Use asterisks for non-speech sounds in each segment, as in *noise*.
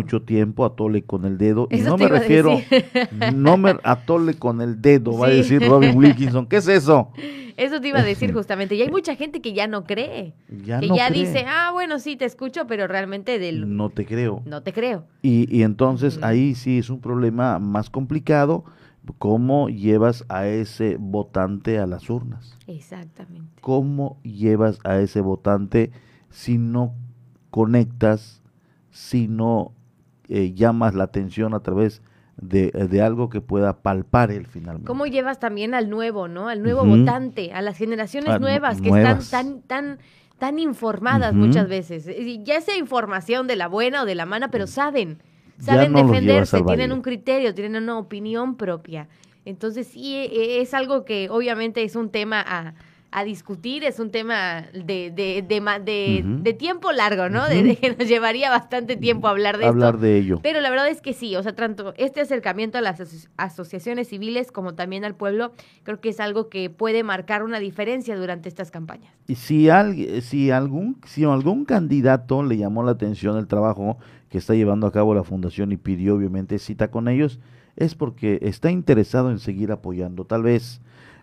mucho tiempo, atole con el dedo. y no me refiero, no me atole con el dedo, va a decir Robin Wilkinson. ¿Qué es eso? Eso te iba a decir *laughs* justamente. Y hay mucha gente que ya no cree. Ya que ya dice, ah, bueno, sí, te escucho, pero realmente del... No te creo. No te creo. Y, y entonces ahí sí es un problema más complicado. ¿Cómo llevas a ese votante a las urnas? Exactamente. ¿Cómo llevas a ese votante si no conectas, si no eh, llamas la atención a través de, de, algo que pueda palpar él finalmente. ¿Cómo llevas también al nuevo, ¿no? Al nuevo votante, a las generaciones ah, nuevas que están tan, tan, tan informadas muchas veces. Ya sea información de la buena o de la mala, pero saben, saben defenderse, tienen un criterio, tienen una opinión propia. Entonces sí, e, e, es algo que obviamente es un tema a a discutir, es un tema de, de, de, de, tiempo largo, ¿no? de, que nos llevaría bastante tiempo hablar de hablar de ello. Pero la verdad es que sí, o sea, tanto este acercamiento a las asociaciones civiles como también al pueblo, creo que es algo que puede marcar una diferencia durante estas campañas. Y si, si, algún, si algún candidato le llamó la atención el trabajo que está llevando a cabo la fundación y pidió obviamente cita con ellos, es porque está interesado en seguir apoyando. Tal vez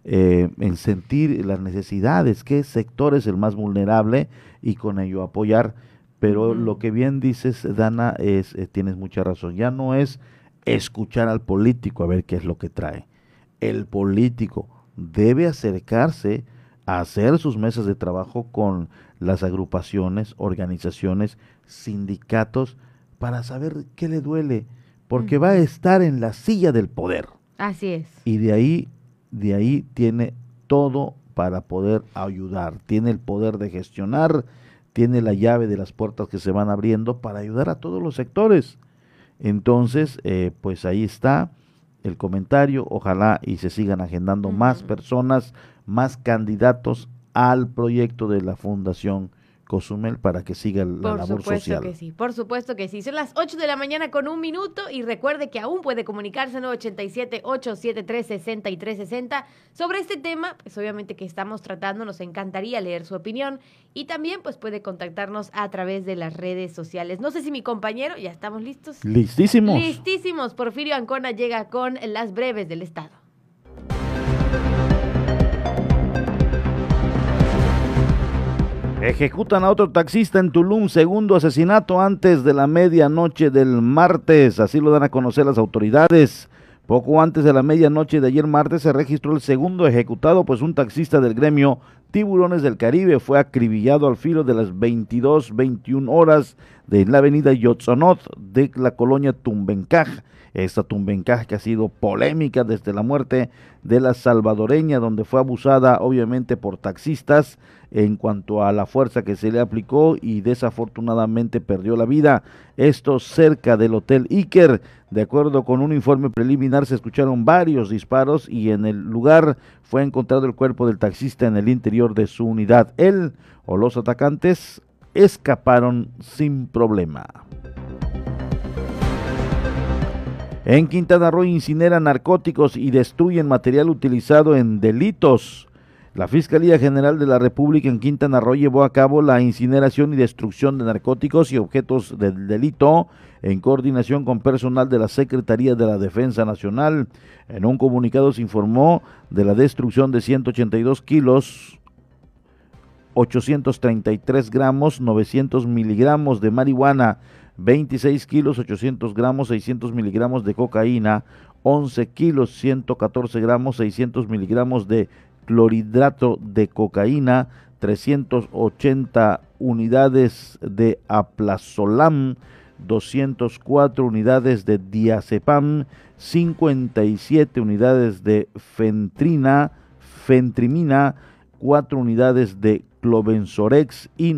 eh, en sentir las necesidades, qué sector es el más vulnerable y con ello apoyar. Pero lo que bien dices, Dana, es, eh, tienes mucha razón. Ya no es escuchar al político a ver qué es lo que trae. El político debe acercarse a hacer sus mesas de trabajo con las agrupaciones, organizaciones, sindicatos, para saber qué le duele, porque va a estar en la silla del poder. Así es. Y de ahí de ahí tiene todo para poder ayudar, tiene el poder de gestionar, tiene la llave de las puertas que se van abriendo para ayudar a todos los sectores. Entonces, eh, pues ahí está el comentario, ojalá y se sigan agendando más personas, más candidatos al proyecto de la Fundación Cozumel para que siga la por labor social. Por supuesto que sí, por supuesto que sí. Son las 8 de la mañana con un minuto y recuerde que aún puede comunicarse 987-873-6360 sobre este tema, pues obviamente que estamos tratando, nos encantaría leer su opinión y también pues puede contactarnos a través de las redes sociales. No sé si mi compañero, ya estamos listos. Listísimos. Listísimos. Porfirio Ancona llega con las breves del Estado. Ejecutan a otro taxista en Tulum, segundo asesinato antes de la medianoche del martes, así lo dan a conocer las autoridades. Poco antes de la medianoche de ayer martes se registró el segundo ejecutado, pues un taxista del gremio Tiburones del Caribe fue acribillado al filo de las 22, 21 horas de la avenida Yotzonot de la colonia Tumbencaj. Esta Tumbencaj que ha sido polémica desde la muerte de la salvadoreña, donde fue abusada obviamente por taxistas en cuanto a la fuerza que se le aplicó y desafortunadamente perdió la vida. Esto cerca del Hotel Iker. De acuerdo con un informe preliminar se escucharon varios disparos y en el lugar fue encontrado el cuerpo del taxista en el interior de su unidad. Él o los atacantes escaparon sin problema. En Quintana Roo incineran narcóticos y destruyen material utilizado en delitos. La Fiscalía General de la República en Quintana Roo llevó a cabo la incineración y destrucción de narcóticos y objetos del delito en coordinación con personal de la Secretaría de la Defensa Nacional. En un comunicado se informó de la destrucción de 182 kilos, 833 gramos, 900 miligramos de marihuana, 26 kilos, 800 gramos, 600 miligramos de cocaína, 11 kilos, 114 gramos, 600 miligramos de clorhidrato de cocaína, 380 unidades de aplazolam, 204 unidades de diazepam, 57 unidades de fentrina, fentrimina, 4 unidades de clobenzorex y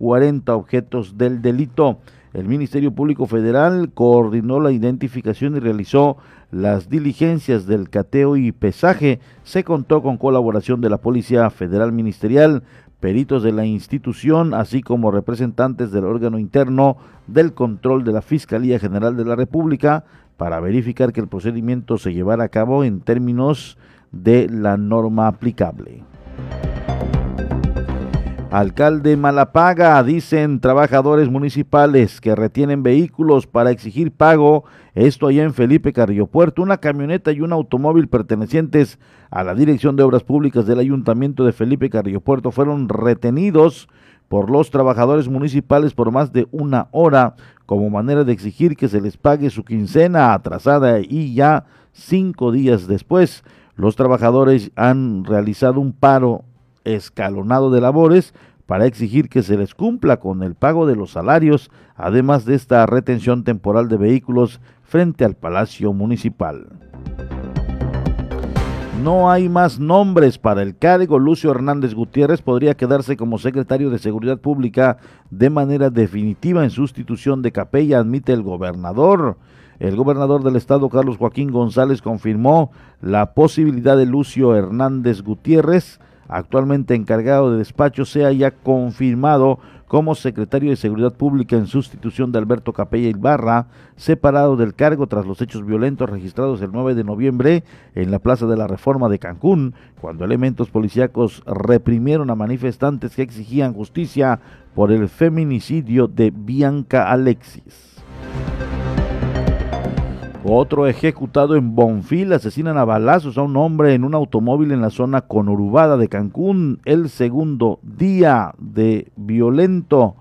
940 objetos del delito. El Ministerio Público Federal coordinó la identificación y realizó las diligencias del cateo y pesaje. Se contó con colaboración de la Policía Federal Ministerial, peritos de la institución, así como representantes del órgano interno del control de la Fiscalía General de la República, para verificar que el procedimiento se llevara a cabo en términos de la norma aplicable. Alcalde Malapaga, dicen trabajadores municipales que retienen vehículos para exigir pago. Esto allá en Felipe Carrillo Puerto. Una camioneta y un automóvil pertenecientes a la Dirección de Obras Públicas del Ayuntamiento de Felipe Carrillo Puerto fueron retenidos por los trabajadores municipales por más de una hora como manera de exigir que se les pague su quincena atrasada y ya cinco días después los trabajadores han realizado un paro escalonado de labores para exigir que se les cumpla con el pago de los salarios, además de esta retención temporal de vehículos frente al Palacio Municipal. No hay más nombres para el cargo. Lucio Hernández Gutiérrez podría quedarse como secretario de Seguridad Pública de manera definitiva en sustitución de Capella, admite el gobernador. El gobernador del estado, Carlos Joaquín González, confirmó la posibilidad de Lucio Hernández Gutiérrez, actualmente encargado de despacho, sea ya confirmado como secretario de Seguridad Pública en sustitución de Alberto Capella Ibarra, separado del cargo tras los hechos violentos registrados el 9 de noviembre en la Plaza de la Reforma de Cancún, cuando elementos policíacos reprimieron a manifestantes que exigían justicia por el feminicidio de Bianca Alexis. Otro ejecutado en Bonfil asesinan a balazos a un hombre en un automóvil en la zona conurbada de Cancún. El segundo día de violento.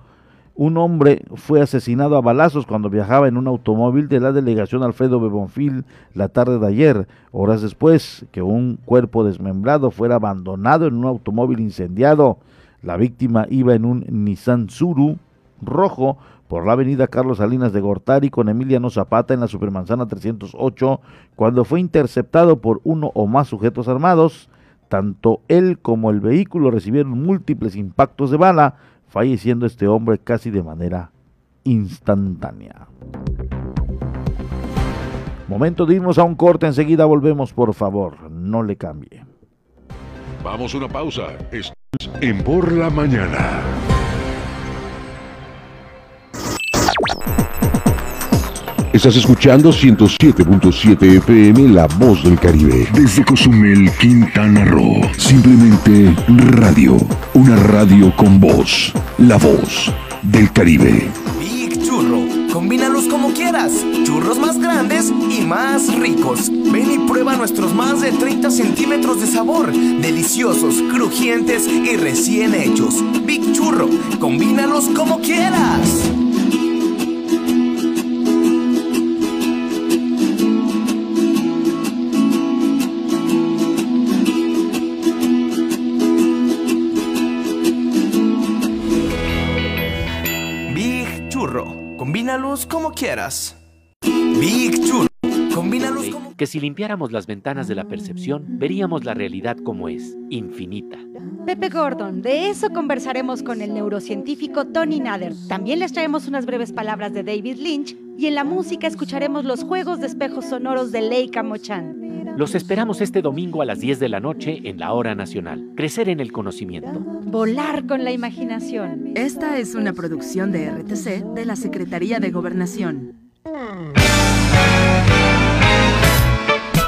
Un hombre fue asesinado a balazos cuando viajaba en un automóvil de la delegación Alfredo de Bonfil la tarde de ayer, horas después que un cuerpo desmembrado fuera abandonado en un automóvil incendiado. La víctima iba en un Nissan Suru rojo por la avenida Carlos Salinas de Gortari con Emiliano Zapata en la Supermanzana 308 cuando fue interceptado por uno o más sujetos armados. Tanto él como el vehículo recibieron múltiples impactos de bala, falleciendo este hombre casi de manera instantánea. Momento de irnos a un corte, enseguida volvemos, por favor, no le cambie. Vamos a una pausa. Estás en Por la Mañana. Estás escuchando 107.7 FM La Voz del Caribe. Desde Cozumel, Quintana Roo. Simplemente radio. Una radio con voz. La Voz del Caribe. Big Churro. Combínalos como quieras. Churros más grandes y más ricos. Ven y prueba nuestros más de 30 centímetros de sabor. Deliciosos, crujientes y recién hechos. Big Churro. Combínalos como quieras. Combínalos como quieras. Big Churro. Combínalos como... Que si limpiáramos las ventanas de la percepción, veríamos la realidad como es, infinita. Pepe Gordon, de eso conversaremos con el neurocientífico Tony Nader. También les traemos unas breves palabras de David Lynch y en la música escucharemos los juegos de espejos sonoros de Leica Mochan. Los esperamos este domingo a las 10 de la noche en la Hora Nacional. Crecer en el conocimiento. Volar con la imaginación. Esta es una producción de RTC de la Secretaría de Gobernación.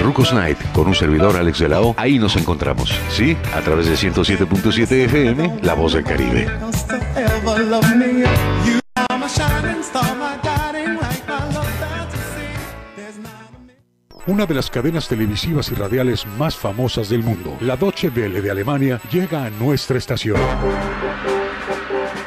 Rucos Night, con un servidor Alex de la. Ahí nos encontramos, ¿sí? A través de 107.7 FM, La Voz del Caribe. Una de las cadenas televisivas y radiales más famosas del mundo, la Deutsche Welle de Alemania, llega a nuestra estación.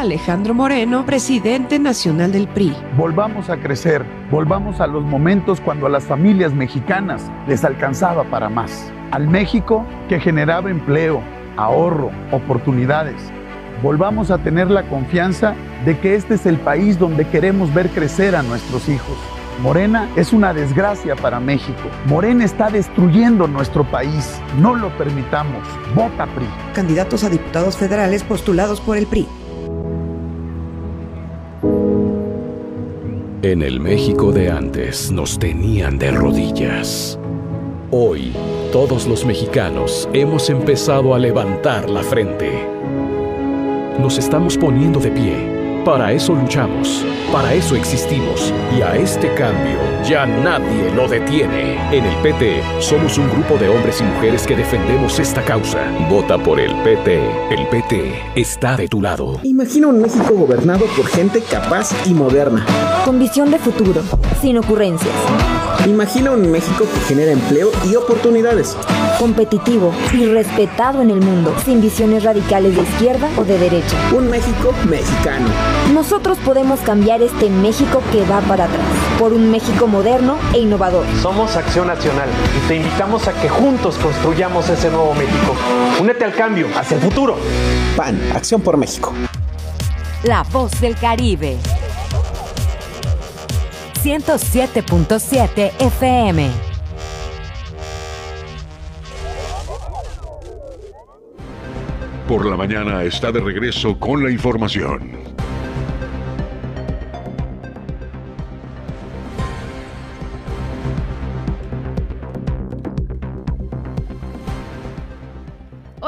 Alejandro Moreno, presidente nacional del PRI. Volvamos a crecer, volvamos a los momentos cuando a las familias mexicanas les alcanzaba para más. Al México que generaba empleo, ahorro, oportunidades. Volvamos a tener la confianza de que este es el país donde queremos ver crecer a nuestros hijos. Morena es una desgracia para México. Morena está destruyendo nuestro país. No lo permitamos. Vota PRI. Candidatos a diputados federales postulados por el PRI. En el México de antes nos tenían de rodillas. Hoy, todos los mexicanos hemos empezado a levantar la frente. Nos estamos poniendo de pie para eso luchamos, para eso existimos y a este cambio ya nadie lo detiene. En el PT somos un grupo de hombres y mujeres que defendemos esta causa. Vota por el PT. El PT está de tu lado. Imagina un México gobernado por gente capaz y moderna. Con visión de futuro, sin ocurrencias. Imagina un México que genera empleo y oportunidades. Competitivo y respetado en el mundo, sin visiones radicales de izquierda o de derecha. Un México mexicano. Nosotros podemos cambiar este México que va para atrás, por un México moderno e innovador. Somos Acción Nacional y te invitamos a que juntos construyamos ese nuevo México. Únete al cambio, hacia el futuro. PAN, Acción por México. La voz del Caribe. 107.7 FM. Por la mañana está de regreso con la información.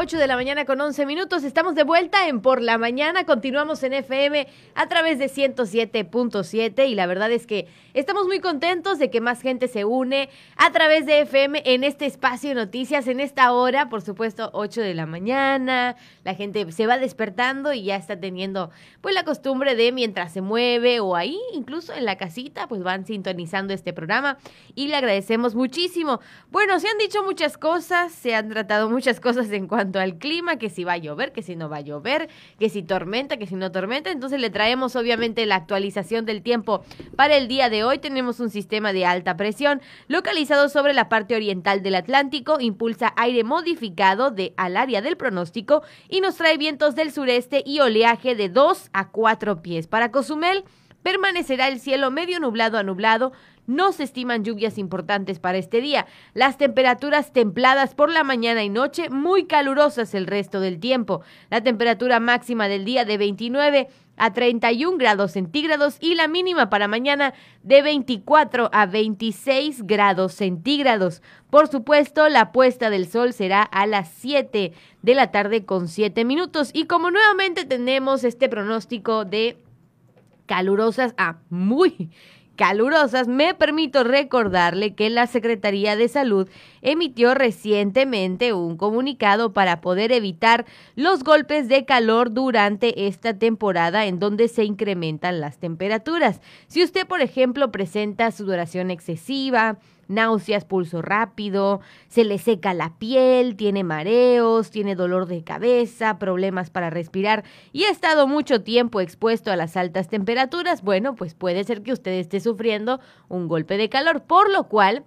8 de la mañana con 11 minutos. Estamos de vuelta en Por la Mañana. Continuamos en FM a través de 107.7 y la verdad es que estamos muy contentos de que más gente se une a través de FM en este espacio de noticias, en esta hora, por supuesto, 8 de la mañana. La gente se va despertando y ya está teniendo pues la costumbre de mientras se mueve o ahí, incluso en la casita, pues van sintonizando este programa y le agradecemos muchísimo. Bueno, se han dicho muchas cosas, se han tratado muchas cosas en cuanto al clima, que si va a llover, que si no va a llover, que si tormenta, que si no tormenta. Entonces le traemos obviamente la actualización del tiempo para el día de hoy. Tenemos un sistema de alta presión localizado sobre la parte oriental del Atlántico, impulsa aire modificado de al área del pronóstico y nos trae vientos del sureste y oleaje de 2 a 4 pies. Para Cozumel permanecerá el cielo medio nublado a nublado no se estiman lluvias importantes para este día. Las temperaturas templadas por la mañana y noche, muy calurosas el resto del tiempo. La temperatura máxima del día de 29 a 31 grados centígrados y la mínima para mañana de 24 a 26 grados centígrados. Por supuesto, la puesta del sol será a las 7 de la tarde con 7 minutos. Y como nuevamente tenemos este pronóstico de calurosas a muy calurosas, me permito recordarle que la Secretaría de Salud emitió recientemente un comunicado para poder evitar los golpes de calor durante esta temporada en donde se incrementan las temperaturas. Si usted, por ejemplo, presenta sudoración excesiva, náuseas, pulso rápido, se le seca la piel, tiene mareos, tiene dolor de cabeza, problemas para respirar y ha estado mucho tiempo expuesto a las altas temperaturas, bueno, pues puede ser que usted esté sufriendo un golpe de calor, por lo cual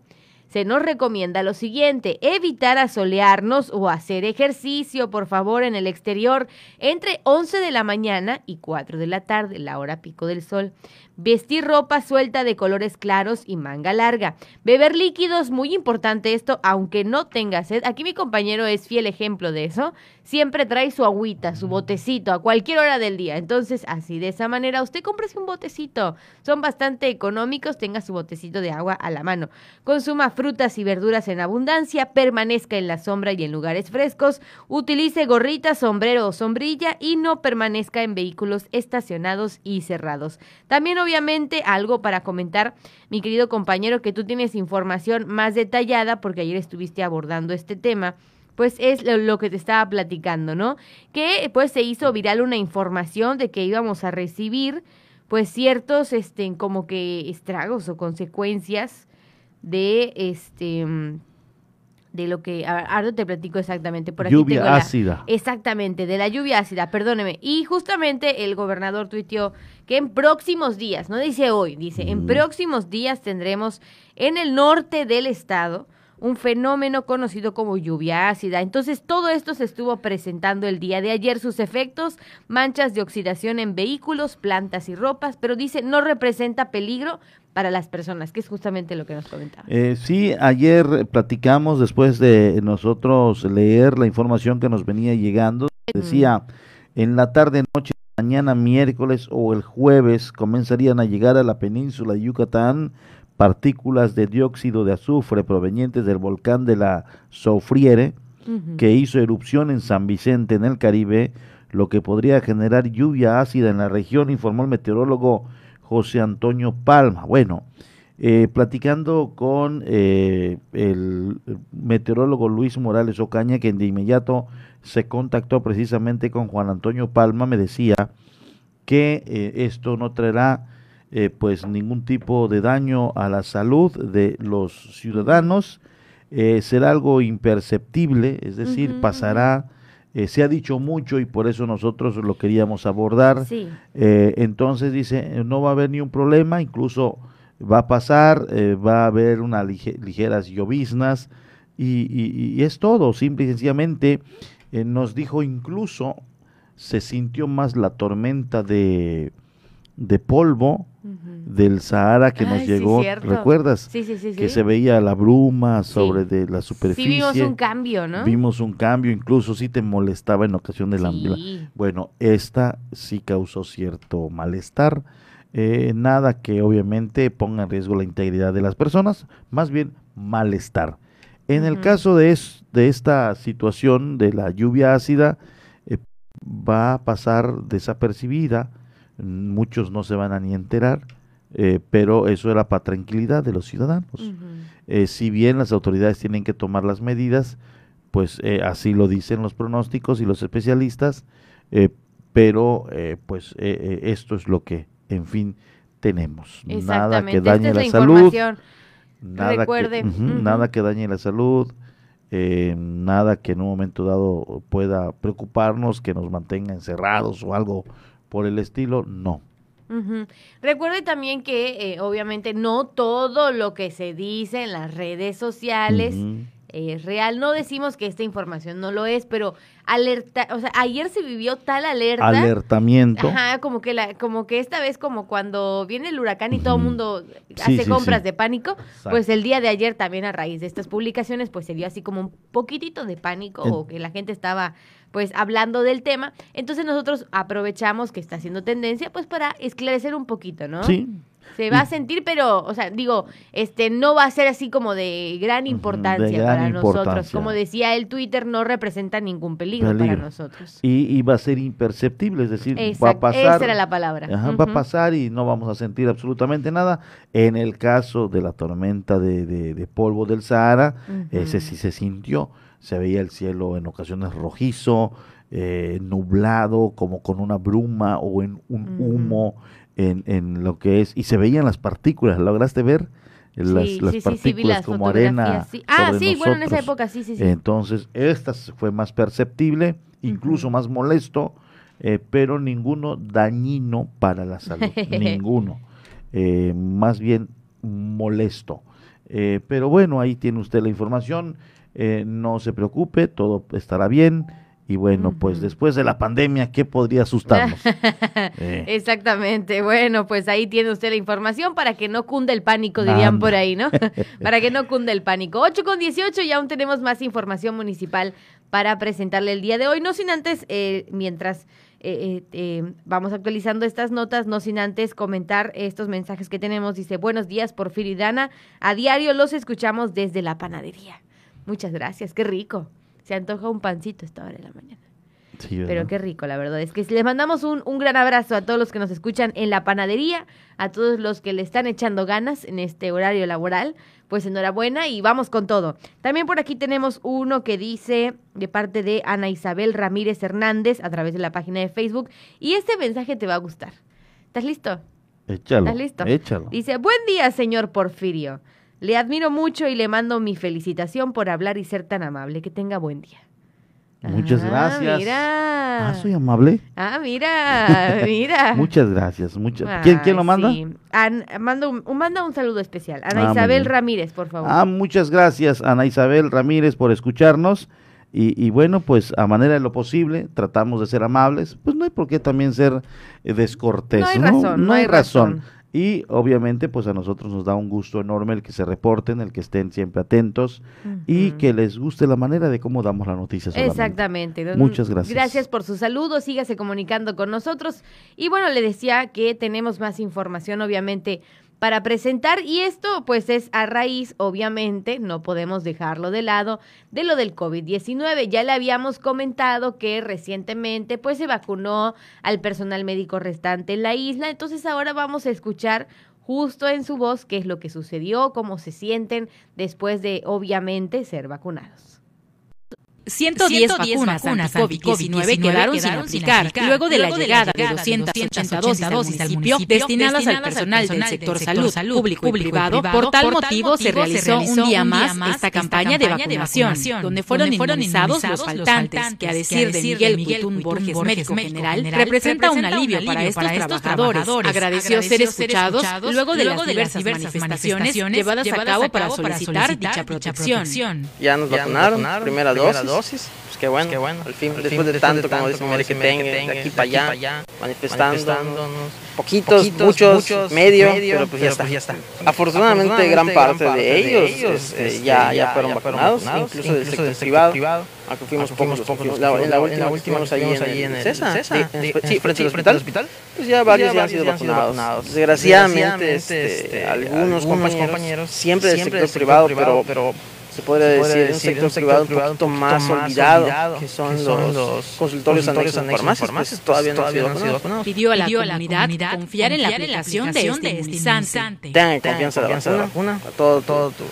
se nos recomienda lo siguiente, evitar asolearnos o hacer ejercicio, por favor, en el exterior entre 11 de la mañana y 4 de la tarde, la hora pico del sol. Vestir ropa suelta de colores claros y manga larga. Beber líquidos, muy importante esto, aunque no tenga sed. Aquí mi compañero es fiel ejemplo de eso. Siempre trae su agüita, su botecito a cualquier hora del día. Entonces, así de esa manera, usted cómprese un botecito. Son bastante económicos, tenga su botecito de agua a la mano. Consuma frutas y verduras en abundancia, permanezca en la sombra y en lugares frescos, utilice gorrita, sombrero o sombrilla y no permanezca en vehículos estacionados y cerrados. También obviamente algo para comentar, mi querido compañero, que tú tienes información más detallada, porque ayer estuviste abordando este tema pues es lo, que te estaba platicando, ¿no? Que pues se hizo viral una información de que íbamos a recibir pues ciertos este como que estragos o consecuencias de este de lo que ahora te platico exactamente por aquí lluvia ácida. Exactamente de la lluvia ácida perdóneme. Y justamente el gobernador tuiteó que en próximos días no dice hoy dice en próximos días tendremos en el norte del estado un fenómeno conocido como lluvia ácida. Entonces todo esto se estuvo presentando el día de ayer, sus efectos, manchas de oxidación en vehículos, plantas y ropas, pero dice no representa peligro para las personas, que es justamente lo que nos comentaba. Eh, sí, ayer platicamos después de nosotros leer la información que nos venía llegando, decía, en la tarde, noche, mañana miércoles o el jueves comenzarían a llegar a la península de Yucatán partículas de dióxido de azufre provenientes del volcán de la Soufriere, que hizo erupción en San Vicente, en el Caribe, lo que podría generar lluvia ácida en la región, informó el meteorólogo José Antonio Palma. Bueno, eh, platicando con eh, el meteorólogo Luis Morales Ocaña, que de inmediato se contactó precisamente con Juan Antonio Palma, me decía que eh, esto no traerá pues ningún tipo de daño a la salud de los ciudadanos, será algo imperceptible, es decir, pasará eh, se ha dicho mucho y por eso nosotros lo queríamos abordar. Eh, entonces dice, no va a haber ni un problema, incluso va a pasar, eh, va a haber unas ligeras lloviznas y, es todo, simple y sencillamente nos dijo incluso se sintió más la tormenta de, de polvo del Sahara que nos llegó, ¿recuerdas? Sí, sí, que se veía la bruma sobre de la superficie. Sí, vimos un cambio, ¿no? Vimos un cambio, incluso sí te molestaba en ocasión de la... Bueno, esta sí causó cierto malestar, eh, nada que obviamente ponga en riesgo la integridad de las personas, más bien malestar. En el caso de, de esta situación de la lluvia ácida, eh, va a pasar desapercibida, muchos no se van a ni enterar, eh, pero eso era para tranquilidad de los ciudadanos. Eh, si bien las autoridades tienen que tomar las medidas, pues eh, así lo dicen los pronósticos y los especialistas, pero pues esto es lo que, en fin, tenemos. Nada que dañe la, salud. Nada que, nada que dañe la salud. nada que en un momento dado pueda preocuparnos, que nos mantenga encerrados o algo por el estilo, no. Recuerde también que eh, obviamente no todo lo que se dice en las redes sociales es real. No decimos que esta información no lo es, pero alerta, o sea, ayer se vivió tal alerta. Alertamiento. Ajá, como que la, como que esta vez como cuando viene el huracán y todo el mundo hace compras de pánico, pues el día de ayer también a raíz de estas publicaciones, pues se dio así como un poquitito de pánico o que la gente estaba pues hablando del tema. Entonces nosotros aprovechamos que está haciendo tendencia pues para esclarecer un poquito, ¿no? Sí. Se va a sentir, pero, o sea, digo, este, no va a ser así como de gran importancia para nosotros. Como decía el Twitter, no representa ningún peligro, para nosotros. Y, va a ser imperceptible, es decir, va a pasar. Esa era la palabra. Va a pasar y no vamos a sentir absolutamente nada. En el caso de la tormenta de, de, polvo del Sahara, ese sí se sintió se veía el cielo en ocasiones rojizo, eh, nublado, como con una bruma o en un humo en, en, lo que es, y se veían las partículas, ¿lograste ver? Las, las partículas como arena. Ah, sí, bueno, en esa época sí, sí, sí. Entonces, esta fue más perceptible, incluso más molesto, eh, pero ninguno dañino para la salud, *laughs* ninguno. Eh, más bien molesto. pero bueno, ahí tiene usted la información. Eh, no se preocupe, todo estará bien. Y bueno, pues después de la pandemia, ¿qué podría asustarnos? Eh. *laughs* Exactamente. Bueno, pues ahí tiene usted la información para que no cunda el pánico, dirían por ahí, ¿no? *laughs* *laughs* para que no cunda el pánico. 8 con 18 y aún tenemos más información municipal para presentarle el día de hoy. No sin antes, eh, mientras vamos actualizando estas notas, no sin antes comentar estos mensajes que tenemos. Dice, buenos días, Porfirio y Dana. A diario los escuchamos desde la panadería. Muchas gracias, qué rico. Se antoja un pancito esta hora de la mañana. Sí, Pero qué rico, la verdad. Es que les mandamos un, un, gran abrazo a todos los que nos escuchan en la panadería, a todos los que le están echando ganas en este horario laboral. Pues enhorabuena y vamos con todo. También por aquí tenemos uno que dice de parte de Ana Isabel Ramírez Hernández a través de la página de Facebook. Y este mensaje te va a gustar. ¿Estás listo? Échalo. ¿Estás listo? Échalo. Dice, buen día, señor Porfirio. Le admiro mucho y le mando mi felicitación por hablar y ser tan amable. Que tenga buen día. Muchas Ah, gracias. Mira. Ah, soy amable. Ah, mira, *laughs* mira. Muchas gracias. Muchas. ¿Quién, quién lo manda? sí. An- mando manda un saludo especial. Ana Ah, Isabel. Ramírez, por favor. Ah, muchas gracias, Ana Isabel Ramírez, por escucharnos. Y, y bueno, pues a manera de lo posible, tratamos de ser amables. Pues no hay por qué también ser eh, descortés. No hay razón, no hay razón. Y obviamente, pues a nosotros nos da un gusto enorme el que se reporten, el que estén siempre atentos y que les guste la manera de cómo damos la noticia. solamente. Exactamente. Don- Muchas gracias. Gracias por su saludo, sígase comunicando con nosotros. Y bueno, le decía que tenemos más información, obviamente, para presentar. Y esto, pues, es a raíz, obviamente, no podemos dejarlo de lado, de lo del COVID-19. Ya le habíamos comentado que recientemente, pues, se vacunó al personal médico restante en la isla. Entonces, ahora vamos a escuchar justo en su voz qué es lo que sucedió, cómo se sienten después de, obviamente, ser vacunados. 110 vacunas anti-COVID-19 quedaron sin aplicar luego de la llegada de 282 dosis al municipio destinadas al personal del sector salud público y privado. Por tal motivo se realizó un día más esta campaña de vacunación, donde fueron inmunizados los faltantes, que a decir de Miguel Gutún Borges, médico general, representa un alivio para estos trabajadores. Agradeció ser escuchados luego de las diversas manifestaciones llevadas a cabo para solicitar dicha protección. Ya nos vacunaron, primera dosis. Pues qué bueno, al fin, después de tanto, como dice Mary, que tenga, de aquí para allá, manifestándonos, poquitos, muchos, medio, pero pues ya está. Afortunadamente, gran parte de ellos este, ya, ya fueron vacunados, incluso del sector privado, aunque fuimos pocos, pocos, la, en la última que fuimos ahí en el CESA, sí, frente al hospital, pues ya varios ya han sido vacunados. Desgraciadamente, este, algunos compañeros, siempre del sector privado, pero se podría decir, un sector, privado un poquito más olvidado, que son los consultorios anexos en farmacias, pues todavía no han sido vacunados. Pidió a la comunidad confiar en la aplicación de este inmunizante. Tengan confianza en la vacuna, a todo, todo tu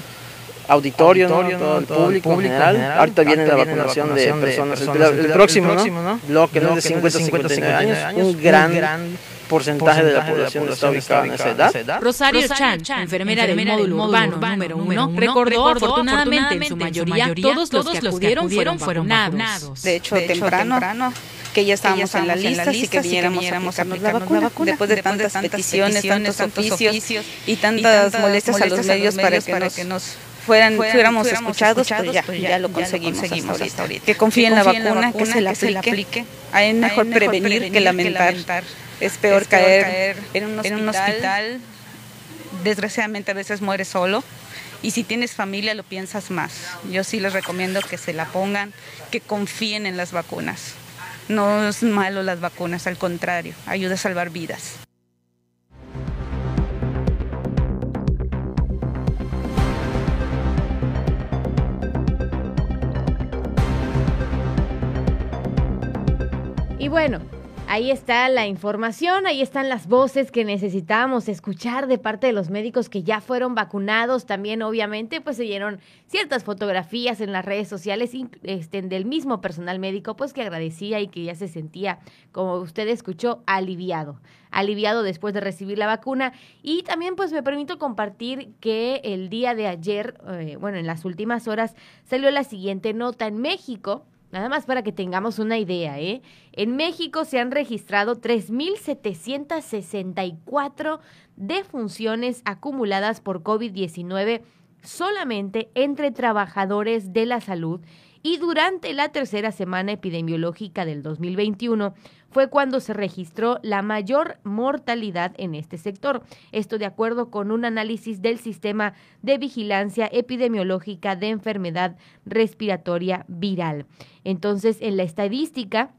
auditorio, ¿no? todo el público en general. Ahorita viene la vacunación de personas, el próximo, ¿no? Bloque ¿no? de 50 a 59 años, un gran porcentaje de la población está ubicada en esa edad. Rosario Chan, enfermera del módulo urbano número uno, recordó afortunadamente en su mayoría todos los que acudieron fueron vacunados. De hecho, temprano que ya estábamos en la lista, así que viéramos a aplicarnos la vacuna. Después de tantas peticiones, tantos oficios y tantas molestias a los medios para que nos fueran, fuéramos escuchados, pues ya, ya lo conseguimos, hasta ahorita. Que confíen en la vacuna, que se la aplique. Hay mejor prevenir que lamentar. Es peor caer en un hospital. Desgraciadamente a veces mueres solo. Y si tienes familia lo piensas más. Yo sí les recomiendo que se la pongan, que confíen en las vacunas. No es malo las vacunas, al contrario, ayuda a salvar vidas. Y bueno, ahí está la información, ahí están las voces que necesitábamos escuchar de parte de los médicos que ya fueron vacunados. También, obviamente, pues se dieron ciertas fotografías en las redes sociales este, del mismo personal médico, pues que agradecía y que ya se sentía, como usted escuchó, aliviado. Aliviado después de recibir la vacuna. Y también, pues me permito compartir que el día de ayer, eh, bueno, en las últimas horas, salió la siguiente nota en México. Nada más para que tengamos una idea, ¿eh? En México se han registrado 3.764 defunciones acumuladas por COVID-19 solamente entre trabajadores de la salud y durante la tercera semana epidemiológica del 2021 fue cuando se registró la mayor mortalidad en este sector. Esto de acuerdo con un análisis del sistema de vigilancia epidemiológica de enfermedad respiratoria viral. Entonces, en la estadística,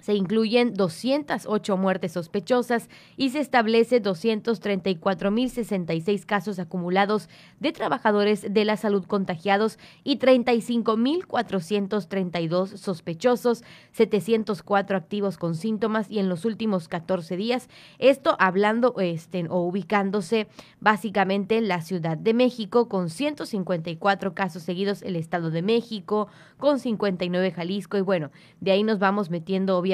se incluyen 208 muertes sospechosas y se establece 234.066 casos acumulados de trabajadores de la salud contagiados y 35.432 sospechosos, 704 activos con síntomas y en los últimos 14 días, esto hablando este, o ubicándose básicamente en la Ciudad de México con 154 casos seguidos el Estado de México, con 59 Jalisco y bueno, de ahí nos vamos metiendo obviamente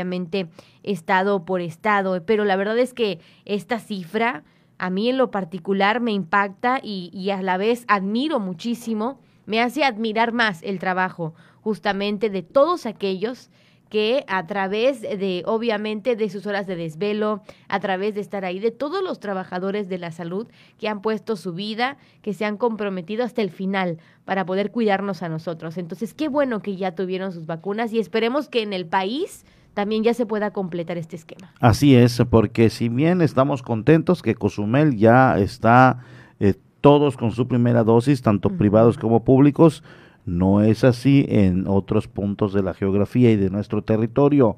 estado por estado, pero la verdad es que esta cifra a mí en lo particular me impacta y, y a la vez admiro muchísimo, me hace admirar más el trabajo justamente de todos aquellos que a través de, obviamente, de sus horas de desvelo, a través de estar ahí, de todos los trabajadores de la salud que han puesto su vida, que se han comprometido hasta el final para poder cuidarnos a nosotros. Entonces, qué bueno que ya tuvieron sus vacunas y esperemos que en el país también ya se pueda completar este esquema. Así es, porque si bien estamos contentos que Cozumel ya está eh, todos con su primera dosis, tanto privados como públicos, no es así en otros puntos de la geografía y de nuestro territorio.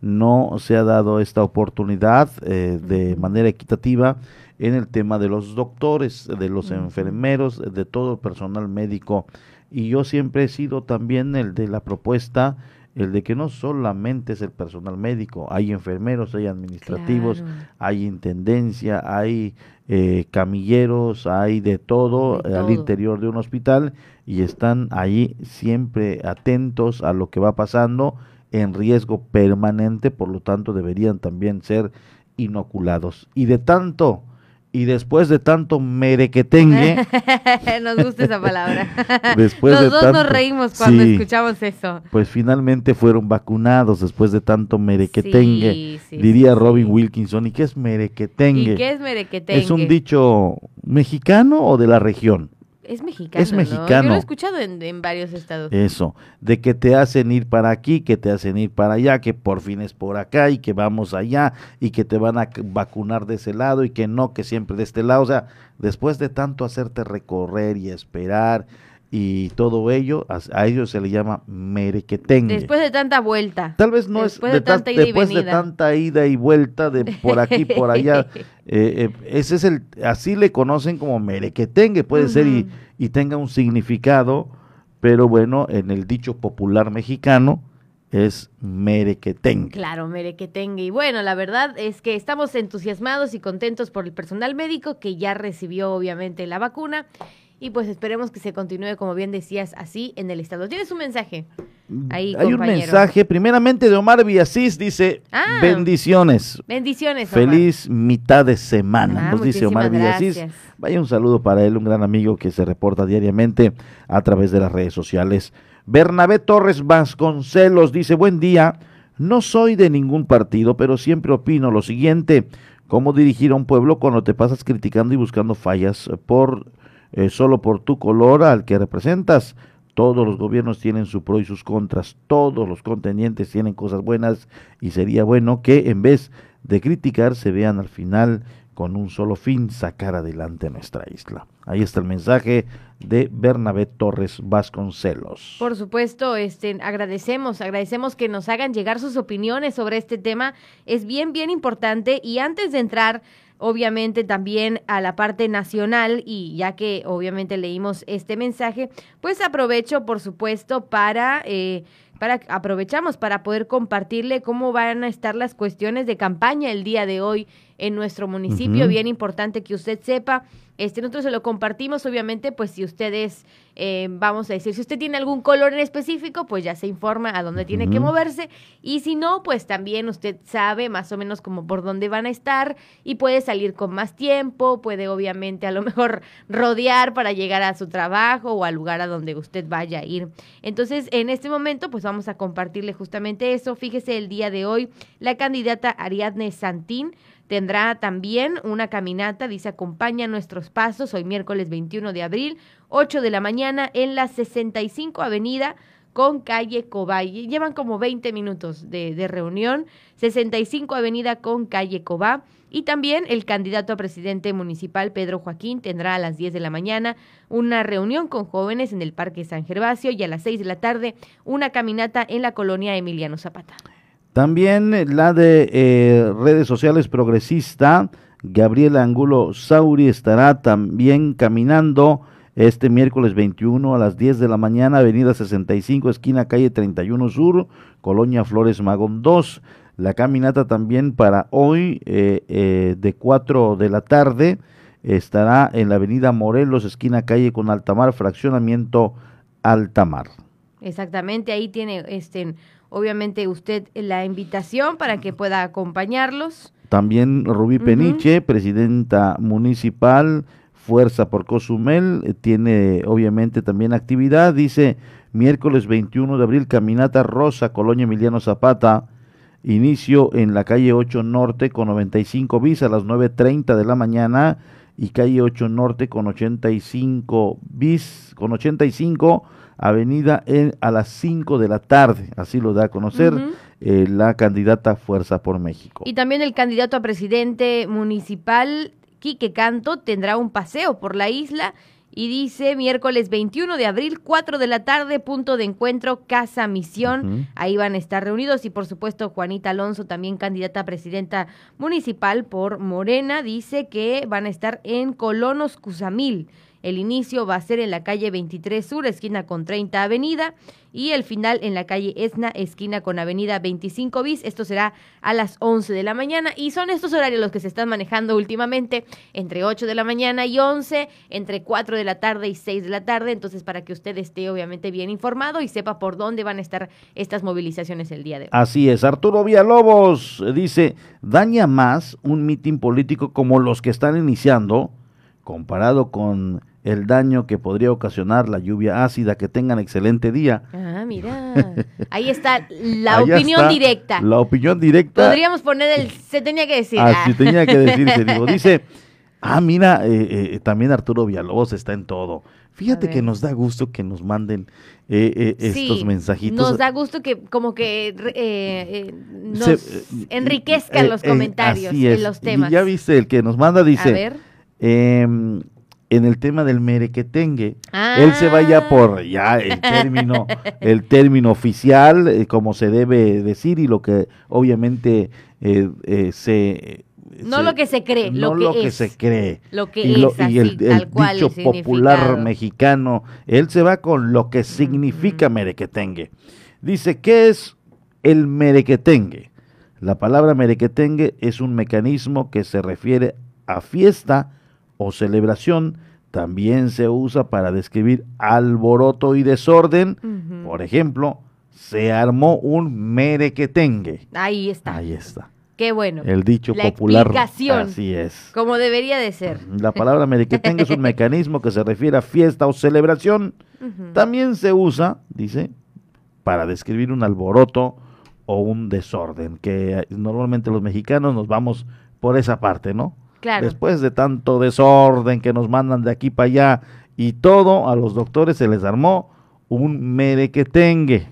No se ha dado esta oportunidad eh, de manera equitativa en el tema de los doctores, de los enfermeros, de todo el personal médico. Y yo siempre he sido también el de la propuesta, el de que no solamente es el personal médico, hay enfermeros, hay administrativos, hay intendencia, hay eh, camilleros, hay de todo, eh, al interior de un hospital y están ahí siempre atentos a lo que va pasando en riesgo permanente, por lo tanto deberían también ser inoculados. Y de tanto y después de tanto merequetengue. *laughs* nos gusta esa palabra. *laughs* después Los dos nos reímos cuando escuchamos eso. Pues finalmente fueron vacunados después de tanto merequetengue. diría Robin Wilkinson. ¿Y qué es merequetengue? ¿Y qué es merequetengue? ¿Es un dicho mexicano o de la región? Es mexicano. Es mexicano. Yo lo he escuchado en, varios estados. Eso, de que te hacen ir para aquí, que te hacen ir para allá, que por fin es por acá y que vamos allá y que te van a vacunar de ese lado y que no, que siempre de este lado. O sea, después de tanto hacerte recorrer y esperar y todo ello, a, ellos se le llama merequetengue. Después de tanta vuelta. Tal vez no es de tanta ida después de tanta ida y vuelta de por aquí, por allá. *laughs* Eh, eh, ese es el, así le conocen como merequetengue, puede ser y, y, tenga un significado, pero bueno, en el dicho popular mexicano es merequetengue. Claro, merequetengue. Y bueno, la verdad es que estamos entusiasmados y contentos por el personal médico que ya recibió obviamente la vacuna y pues esperemos que se continúe, como bien decías, así en el estado. ¿Tienes un mensaje? Ahí, Hay un mensaje, primeramente de Omar Villasís, dice, ah, bendiciones. Bendiciones. Feliz mitad de semana, ah, nos dice Omar Villasís. Vaya un saludo para él, un gran amigo que se reporta diariamente a través de las redes sociales. Bernabé Torres Vasconcelos dice, buen día, no soy de ningún partido, pero siempre opino lo siguiente, cómo dirigir a un pueblo cuando te pasas criticando y buscando fallas por eh, solo por tu color al que representas. Todos los gobiernos tienen su pro y sus contras, todos los contendientes tienen cosas buenas y sería bueno que en vez de criticar se vean al final con un solo fin, sacar adelante nuestra isla. Ahí está el mensaje de Bernabé Torres Vasconcelos. Por supuesto, este, agradecemos, agradecemos que nos hagan llegar sus opiniones sobre este tema. Es bien, bien importante y antes de entrar obviamente también a la parte nacional y ya que obviamente leímos este mensaje, pues aprovecho por supuesto para... Eh, para aprovechamos para poder compartirle cómo van a estar las cuestiones de campaña el día de hoy en nuestro municipio. Bien importante que usted sepa este, nosotros se lo compartimos, obviamente, pues si ustedes, eh, vamos a decir, si usted tiene algún color en específico, pues ya se informa a dónde tiene que moverse. Y si no, pues también usted sabe más o menos como por dónde van a estar y puede salir con más tiempo, puede obviamente a lo mejor rodear para llegar a su trabajo o al lugar a donde usted vaya a ir. Entonces, en este momento, pues vamos a compartirle justamente eso. Fíjese el día de hoy, la candidata Ariadne Santín Tendrá también una caminata, dice, acompaña nuestros pasos hoy miércoles 21 de abril, 8 de la mañana en la 65 Avenida con calle Cobay. Llevan como 20 minutos de, de, reunión, 65 Avenida con calle Cobá. Y también el candidato a presidente municipal Pedro Joaquín tendrá a las 10 de la mañana una reunión con jóvenes en el Parque San Gervasio y a las 6 de la tarde una caminata en la colonia Emiliano Zapata. También la de eh, redes sociales progresista, Gabriela Angulo Sauri estará también caminando este miércoles 21 a las 10 de la mañana, avenida 65, esquina calle 31 Sur, Colonia Flores Magón 2. La caminata también para hoy eh, eh, de 4 de la tarde estará en la avenida Morelos, esquina calle con Altamar, fraccionamiento Altamar. Exactamente, ahí tiene este obviamente usted la invitación para que pueda acompañarlos También Rubí Peniche, presidenta municipal, Fuerza por Cozumel, eh, tiene obviamente también actividad. Dice miércoles 21 de abril, Caminata Rosa, Colonia Emiliano Zapata. Inicio en la calle 8 Norte con 95 bis a las 9.30 de la mañana y calle 8 Norte con 85 bis, con 85 avenida en, a las 5 de la tarde. Así lo da a conocer eh, la candidata Fuerza por México. Y también el candidato a presidente municipal, Quique Canto, tendrá un paseo por la isla y dice miércoles 21 de abril, 4 de la tarde, punto de encuentro, Casa Misión. Ahí van a estar reunidos y por supuesto Juanita Alonso, también candidata a presidenta municipal por Morena, dice que van a estar en Colonos Cusamil. El inicio va a ser en la calle 23 Sur, esquina con 30 Avenida, y el final en la calle Esna, esquina con Avenida 25 Bis. Esto será a las 11 de la mañana y son estos horarios los que se están manejando últimamente, entre 8 de la mañana y 11, entre 4 de la tarde y 6 de la tarde. Entonces, para que usted esté obviamente bien informado y sepa por dónde van a estar estas movilizaciones el día de hoy. Así es, Arturo Villalobos dice, daña más un mitin político como los que están iniciando comparado con el daño que podría ocasionar la lluvia ácida. Que tengan excelente día. Ah, mira. *laughs* Ahí está la opinión directa. La opinión directa. Podríamos poner el se tenía que decir. Ah, se tenía que decirse. digo, *laughs* dice, ah, mira, eh, eh, también Arturo Villalobos está en todo. Fíjate que nos da gusto que nos manden eh, estos mensajitos. Nos da gusto que como que nos enriquezcan los comentarios en los temas. Y ya viste, el que nos manda dice, a ver. En el tema del merequetengue. Él se vaya ah. por ya el término, *laughs* el término oficial, eh, como se debe decir, y lo que obviamente eh, eh, se no lo que se cree, lo, que, lo que se cree. Lo que es, y el, dicho popular mexicano, él se va con lo que significa merequetengue. Dice, ¿qué es el merequetengue? La palabra merequetengue es un mecanismo que se refiere a fiesta, o celebración también se usa para describir alboroto y desorden. Por ejemplo, se armó un merequetengue. Ahí está. Ahí está. Qué bueno. El dicho popular. Explicación, así es. Como debería de ser. La palabra merequetengue es un *laughs* mecanismo que se refiere a fiesta o celebración. También se usa, dice, para describir un alboroto o un desorden, que normalmente los mexicanos nos vamos por esa parte, ¿no? Después de tanto desorden que nos mandan de aquí para allá y todo, a los doctores se les armó un merequetengue.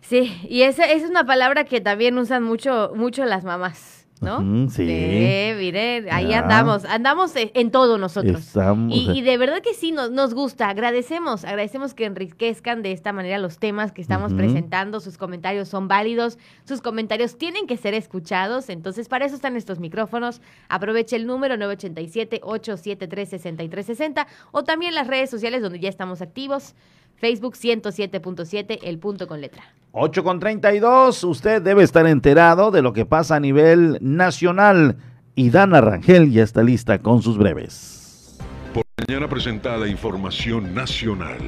Sí, y esa, esa es una palabra que también usan mucho, mucho las mamás. ¿No? sí. mire, ahí andamos, andamos en todo nosotros. Y, de verdad que sí, nos, nos gusta, agradecemos, agradecemos que enriquezcan de esta manera los temas que estamos presentando, sus comentarios son válidos, sus comentarios tienen que ser escuchados, entonces para eso están estos micrófonos, aproveche el número 987-873-6360 o también las redes sociales donde ya estamos activos. Facebook 107.7, el punto con letra. 8 con 32, usted debe estar enterado de lo que pasa a nivel nacional. Y Dana Rangel ya está lista con sus breves. Por mañana presenta la información nacional.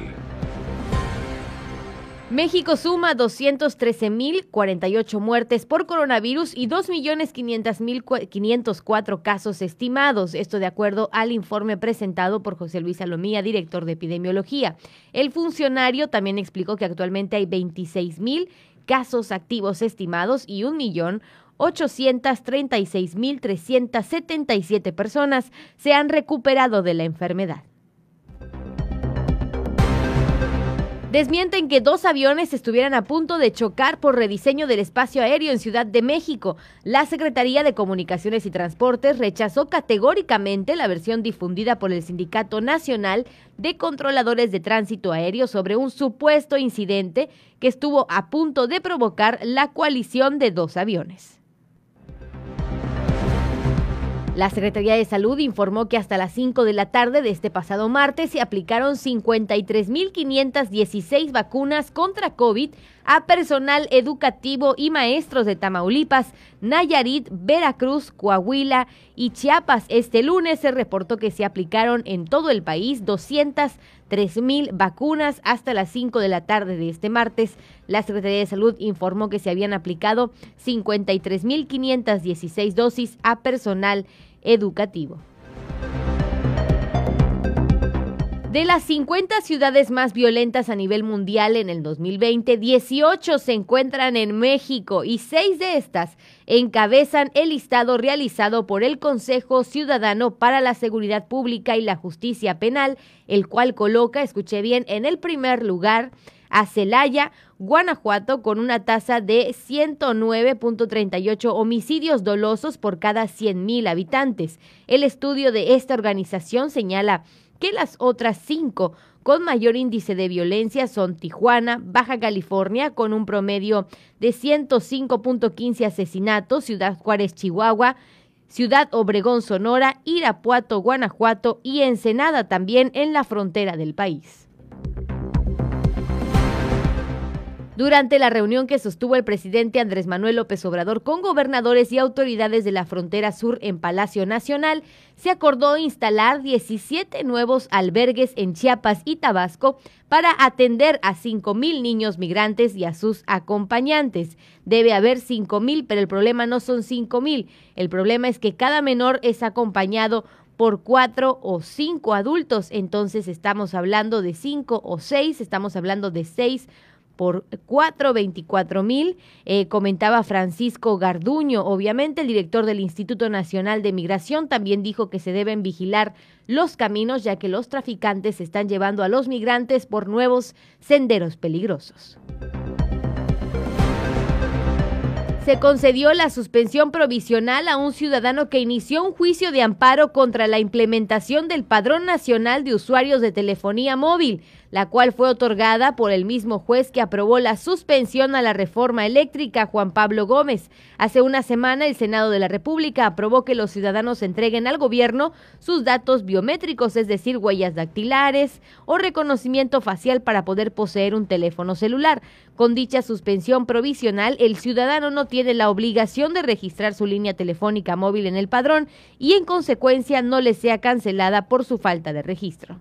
México suma 213.048 muertes por coronavirus y 2.500.504 casos estimados. Esto de acuerdo al informe presentado por José Luis Salomía, director de epidemiología. El funcionario también explicó que actualmente hay 26.000 casos activos estimados y 1.836.377 personas se han recuperado de la enfermedad. Desmienten que dos aviones estuvieran a punto de chocar por rediseño del espacio aéreo en Ciudad de México. La Secretaría de Comunicaciones y Transportes rechazó categóricamente la versión difundida por el Sindicato Nacional de Controladores de Tránsito Aéreo sobre un supuesto incidente que estuvo a punto de provocar la coalición de dos aviones. La Secretaría de Salud informó que hasta las 5 de la tarde de este pasado martes se aplicaron 53.516 vacunas contra COVID a personal educativo y maestros de Tamaulipas, Nayarit, Veracruz, Coahuila y Chiapas. Este lunes se reportó que se aplicaron en todo el país 203 mil vacunas hasta las 5 de la tarde de este martes. La Secretaría de Salud informó que se habían aplicado 53 mil 516 dosis a personal educativo. De las 50 ciudades más violentas a nivel mundial en el 2020, 18 se encuentran en México y seis de estas encabezan el listado realizado por el Consejo Ciudadano para la Seguridad Pública y la Justicia Penal, el cual coloca, escuche bien, en el primer lugar a Celaya, Guanajuato, con una tasa de 109.38 homicidios dolosos por cada 100.000 habitantes. El estudio de esta organización señala que las otras cinco con mayor índice de violencia son Tijuana, Baja California, con un promedio de 105.15 asesinatos, Ciudad Juárez, Chihuahua, Ciudad Obregón, Sonora, Irapuato, Guanajuato y Ensenada también en la frontera del país. Durante la reunión que sostuvo el presidente Andrés Manuel López Obrador con gobernadores y autoridades de la frontera sur en Palacio Nacional, se acordó instalar 17 nuevos albergues en Chiapas y Tabasco para atender a 5.000 niños migrantes y a sus acompañantes. Debe haber 5.000, pero el problema no son 5.000. El problema es que cada menor es acompañado por cuatro o cinco adultos. Entonces estamos hablando de cinco o seis, estamos hablando de seis por 424 mil, eh, comentaba Francisco Garduño. Obviamente, el director del Instituto Nacional de Migración también dijo que se deben vigilar los caminos, ya que los traficantes están llevando a los migrantes por nuevos senderos peligrosos se concedió la suspensión provisional a un ciudadano que inició un juicio de amparo contra la implementación del Padrón Nacional de Usuarios de Telefonía Móvil, la cual fue otorgada por el mismo juez que aprobó la suspensión a la reforma eléctrica, Juan Pablo Gómez. Hace una semana el Senado de la República aprobó que los ciudadanos entreguen al gobierno sus datos biométricos, es decir, huellas dactilares o reconocimiento facial para poder poseer un teléfono celular. Con dicha suspensión provisional, el ciudadano no tiene la obligación de registrar su línea telefónica móvil en el padrón y en consecuencia no le sea cancelada por su falta de registro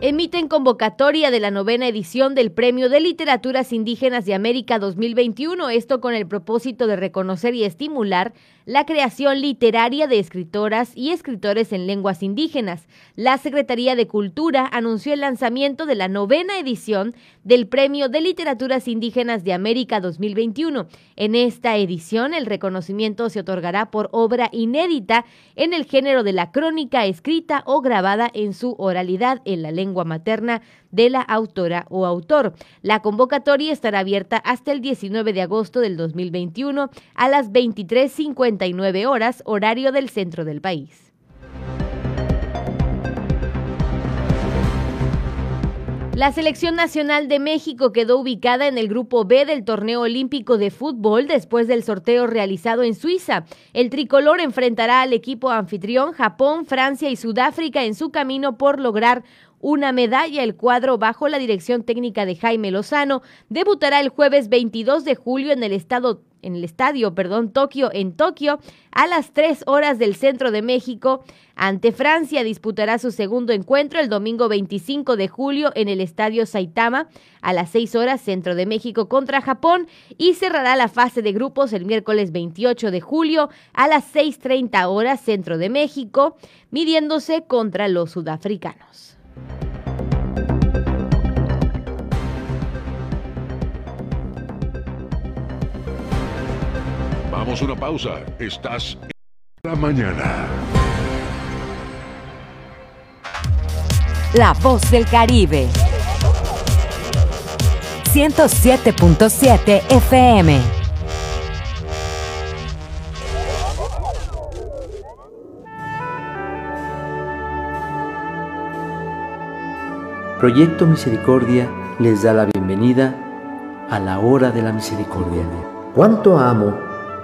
emiten convocatoria de la novena edición del Premio de Literaturas Indígenas de América 2021, esto con el propósito de reconocer y estimular la creación literaria de escritoras y escritores en lenguas indígenas. La Secretaría de Cultura anunció el lanzamiento de la novena edición del Premio de Literaturas Indígenas de América 2021. En esta edición, el reconocimiento se otorgará por obra inédita en el género de la crónica escrita o grabada en su oralidad en la lengua materna de la autora o autor. La convocatoria estará abierta hasta el 19 de agosto del 2021 a las 23.59 horas, horario del centro del país. La selección nacional de México quedó ubicada en el grupo B del torneo olímpico de fútbol después del sorteo realizado en Suiza. El tricolor enfrentará al equipo anfitrión Japón, Francia y Sudáfrica en su camino por lograr una medalla. El cuadro, bajo la dirección técnica de Jaime Lozano, debutará el jueves 22 de julio en el estado en el estadio, perdón, Tokio, en Tokio, a las 3 horas del centro de México. Ante Francia disputará su segundo encuentro el domingo 25 de julio en el estadio Saitama a las 6 horas centro de México contra Japón y cerrará la fase de grupos el miércoles 28 de julio a las 6.30 horas centro de México, midiéndose contra los sudafricanos. Vamos a una pausa. Estás en la mañana. La voz del Caribe. 107.7 FM. Proyecto Misericordia les da la bienvenida a la hora de la misericordia. ¿Cuánto amo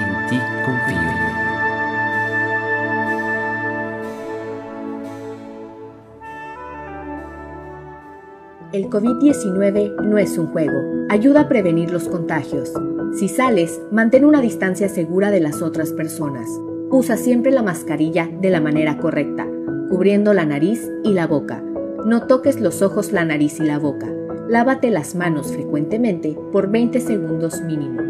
en ti confío. El COVID-19 no es un juego. Ayuda a prevenir los contagios. Si sales, mantén una distancia segura de las otras personas. Usa siempre la mascarilla de la manera correcta, cubriendo la nariz y la boca. No toques los ojos, la nariz y la boca. Lávate las manos frecuentemente por 20 segundos mínimo.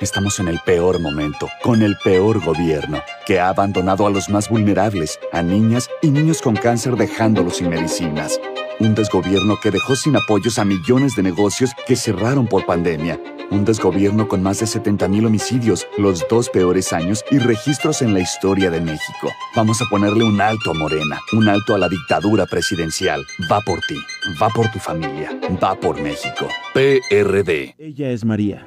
Estamos en el peor momento, con el peor gobierno, que ha abandonado a los más vulnerables, a niñas y niños con cáncer dejándolos sin medicinas. Un desgobierno que dejó sin apoyos a millones de negocios que cerraron por pandemia. Un desgobierno con más de 70.000 homicidios, los dos peores años y registros en la historia de México. Vamos a ponerle un alto a Morena, un alto a la dictadura presidencial. Va por ti, va por tu familia, va por México. PRD. Ella es María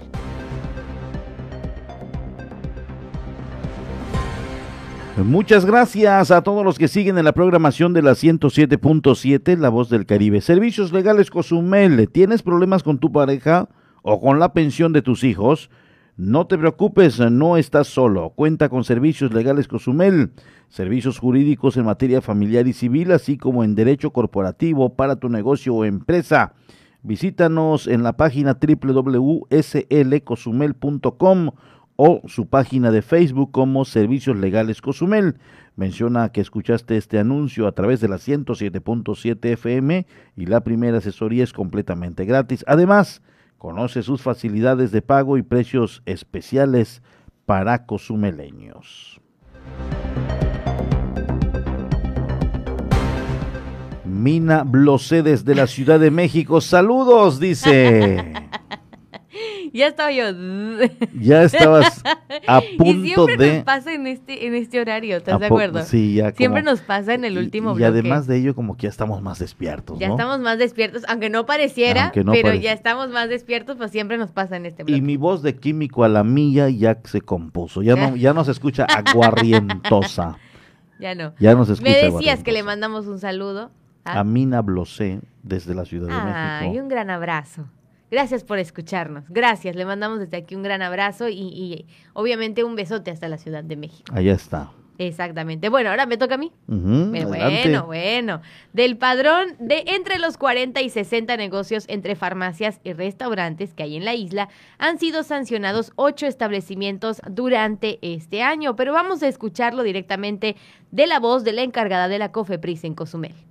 Muchas gracias a todos los que siguen en la programación de la 107.7, La Voz del Caribe. Servicios Legales Cozumel, ¿tienes problemas con tu pareja o con la pensión de tus hijos? No te preocupes, no estás solo. Cuenta con Servicios Legales Cozumel, servicios jurídicos en materia familiar y civil, así como en derecho corporativo para tu negocio o empresa. Visítanos en la página www.slcozumel.com o su página de Facebook como Servicios Legales Cozumel. Menciona que escuchaste este anuncio a través de la 107.7 FM y la primera asesoría es completamente gratis. Además, conoce sus facilidades de pago y precios especiales para cozumeleños. Mina Blosé desde la Ciudad de México. Saludos, dice. *laughs* ya estaba yo. *laughs* Ya estabas a punto y siempre de. nos pasa en este, en este horario, ¿estás de acuerdo? Sí, ya. Siempre nos pasa en el último y, y además de ello, como que ya estamos más despiertos. Ya ¿no? estamos más despiertos, aunque no pareciera, Aunque no pero ya estamos más despiertos, pues siempre nos pasa en este bloque. Y mi voz de químico a la milla ya se compuso. Ya no, ya no se escucha *laughs* aguarrientosa. Ya no. Ya no se escucha Me decías que le mandamos un saludo. ah. a Mina Blosé desde la Ciudad de México. Y un gran abrazo. Gracias por escucharnos. Gracias. Le mandamos desde aquí un gran abrazo y, y obviamente un besote hasta la Ciudad de México. Allá está. Exactamente. Bueno, ahora me toca a mí. bueno, bueno. Del padrón de entre los 40 y 60 negocios entre farmacias y restaurantes que hay en la isla, han sido sancionados ocho establecimientos durante este año. Pero vamos a escucharlo directamente de la voz de la encargada de la COFEPRIS en Cozumel.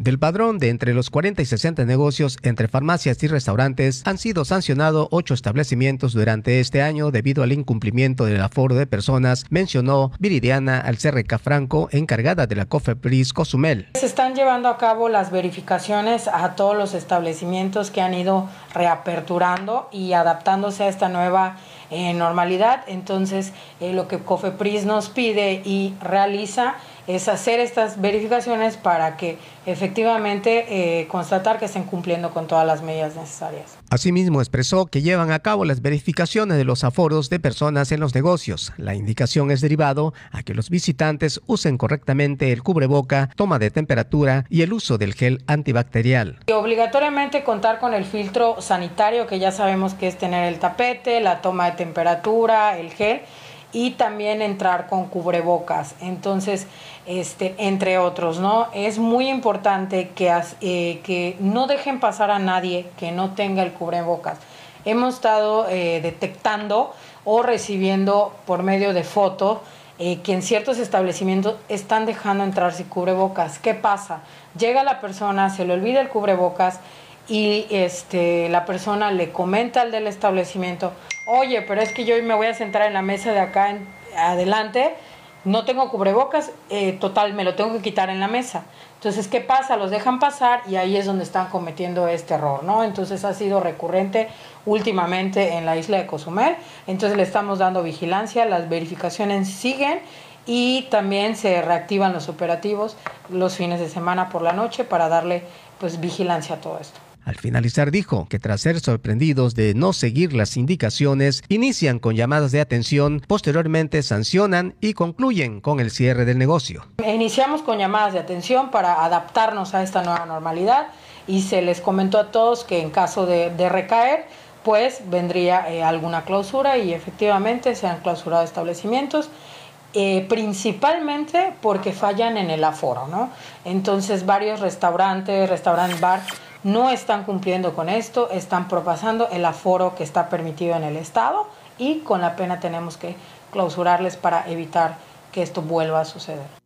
Del padrón de entre los 40 y 60 negocios entre farmacias y restaurantes han sido sancionados ocho establecimientos durante este año debido al incumplimiento del aforo de personas, mencionó Viridiana Alcerreca Franco, encargada de la COFEPRIS Cozumel. Se están llevando a cabo las verificaciones a todos los establecimientos que han ido reaperturando y adaptándose a esta nueva eh, normalidad. Entonces, eh, lo que COFEPRIS nos pide y realiza es hacer estas verificaciones para que efectivamente eh, constatar que estén cumpliendo con todas las medidas necesarias. Asimismo, expresó que llevan a cabo las verificaciones de los aforos de personas en los negocios. La indicación es derivado a que los visitantes usen correctamente el cubreboca, toma de temperatura y el uso del gel antibacterial. Y obligatoriamente contar con el filtro sanitario, que ya sabemos que es tener el tapete, la toma de temperatura, el gel y también entrar con cubrebocas. Entonces, este, entre otros, ¿no? Es muy importante que, eh, que no dejen pasar a nadie que no tenga el cubrebocas. Hemos estado eh, detectando o recibiendo por medio de fotos eh, que en ciertos establecimientos están dejando entrar sin cubrebocas. ¿Qué pasa? Llega la persona, se le olvida el cubrebocas y este, la persona le comenta al del establecimiento, oye, pero es que yo me voy a sentar en la mesa de acá en, adelante, no tengo cubrebocas, eh, total, me lo tengo que quitar en la mesa. Entonces, ¿qué pasa? Los dejan pasar y ahí es donde están cometiendo este error, ¿no? Entonces ha sido recurrente últimamente en la isla de Cozumel. Entonces le estamos dando vigilancia, las verificaciones siguen y también se reactivan los operativos los fines de semana por la noche para darle pues vigilancia a todo esto. Al finalizar dijo que tras ser sorprendidos de no seguir las indicaciones, inician con llamadas de atención, posteriormente sancionan y concluyen con el cierre del negocio. Iniciamos con llamadas de atención para adaptarnos a esta nueva normalidad y se les comentó a todos que en caso de, recaer, pues vendría eh, alguna clausura y efectivamente se han clausurado establecimientos. Eh, principalmente porque fallan en el aforo, ¿no? Entonces varios restaurantes, restaurantes, bar, no están cumpliendo con esto, están propasando el aforo que está permitido en el Estado y con la pena tenemos que clausurarles para evitar que esto vuelva a suceder.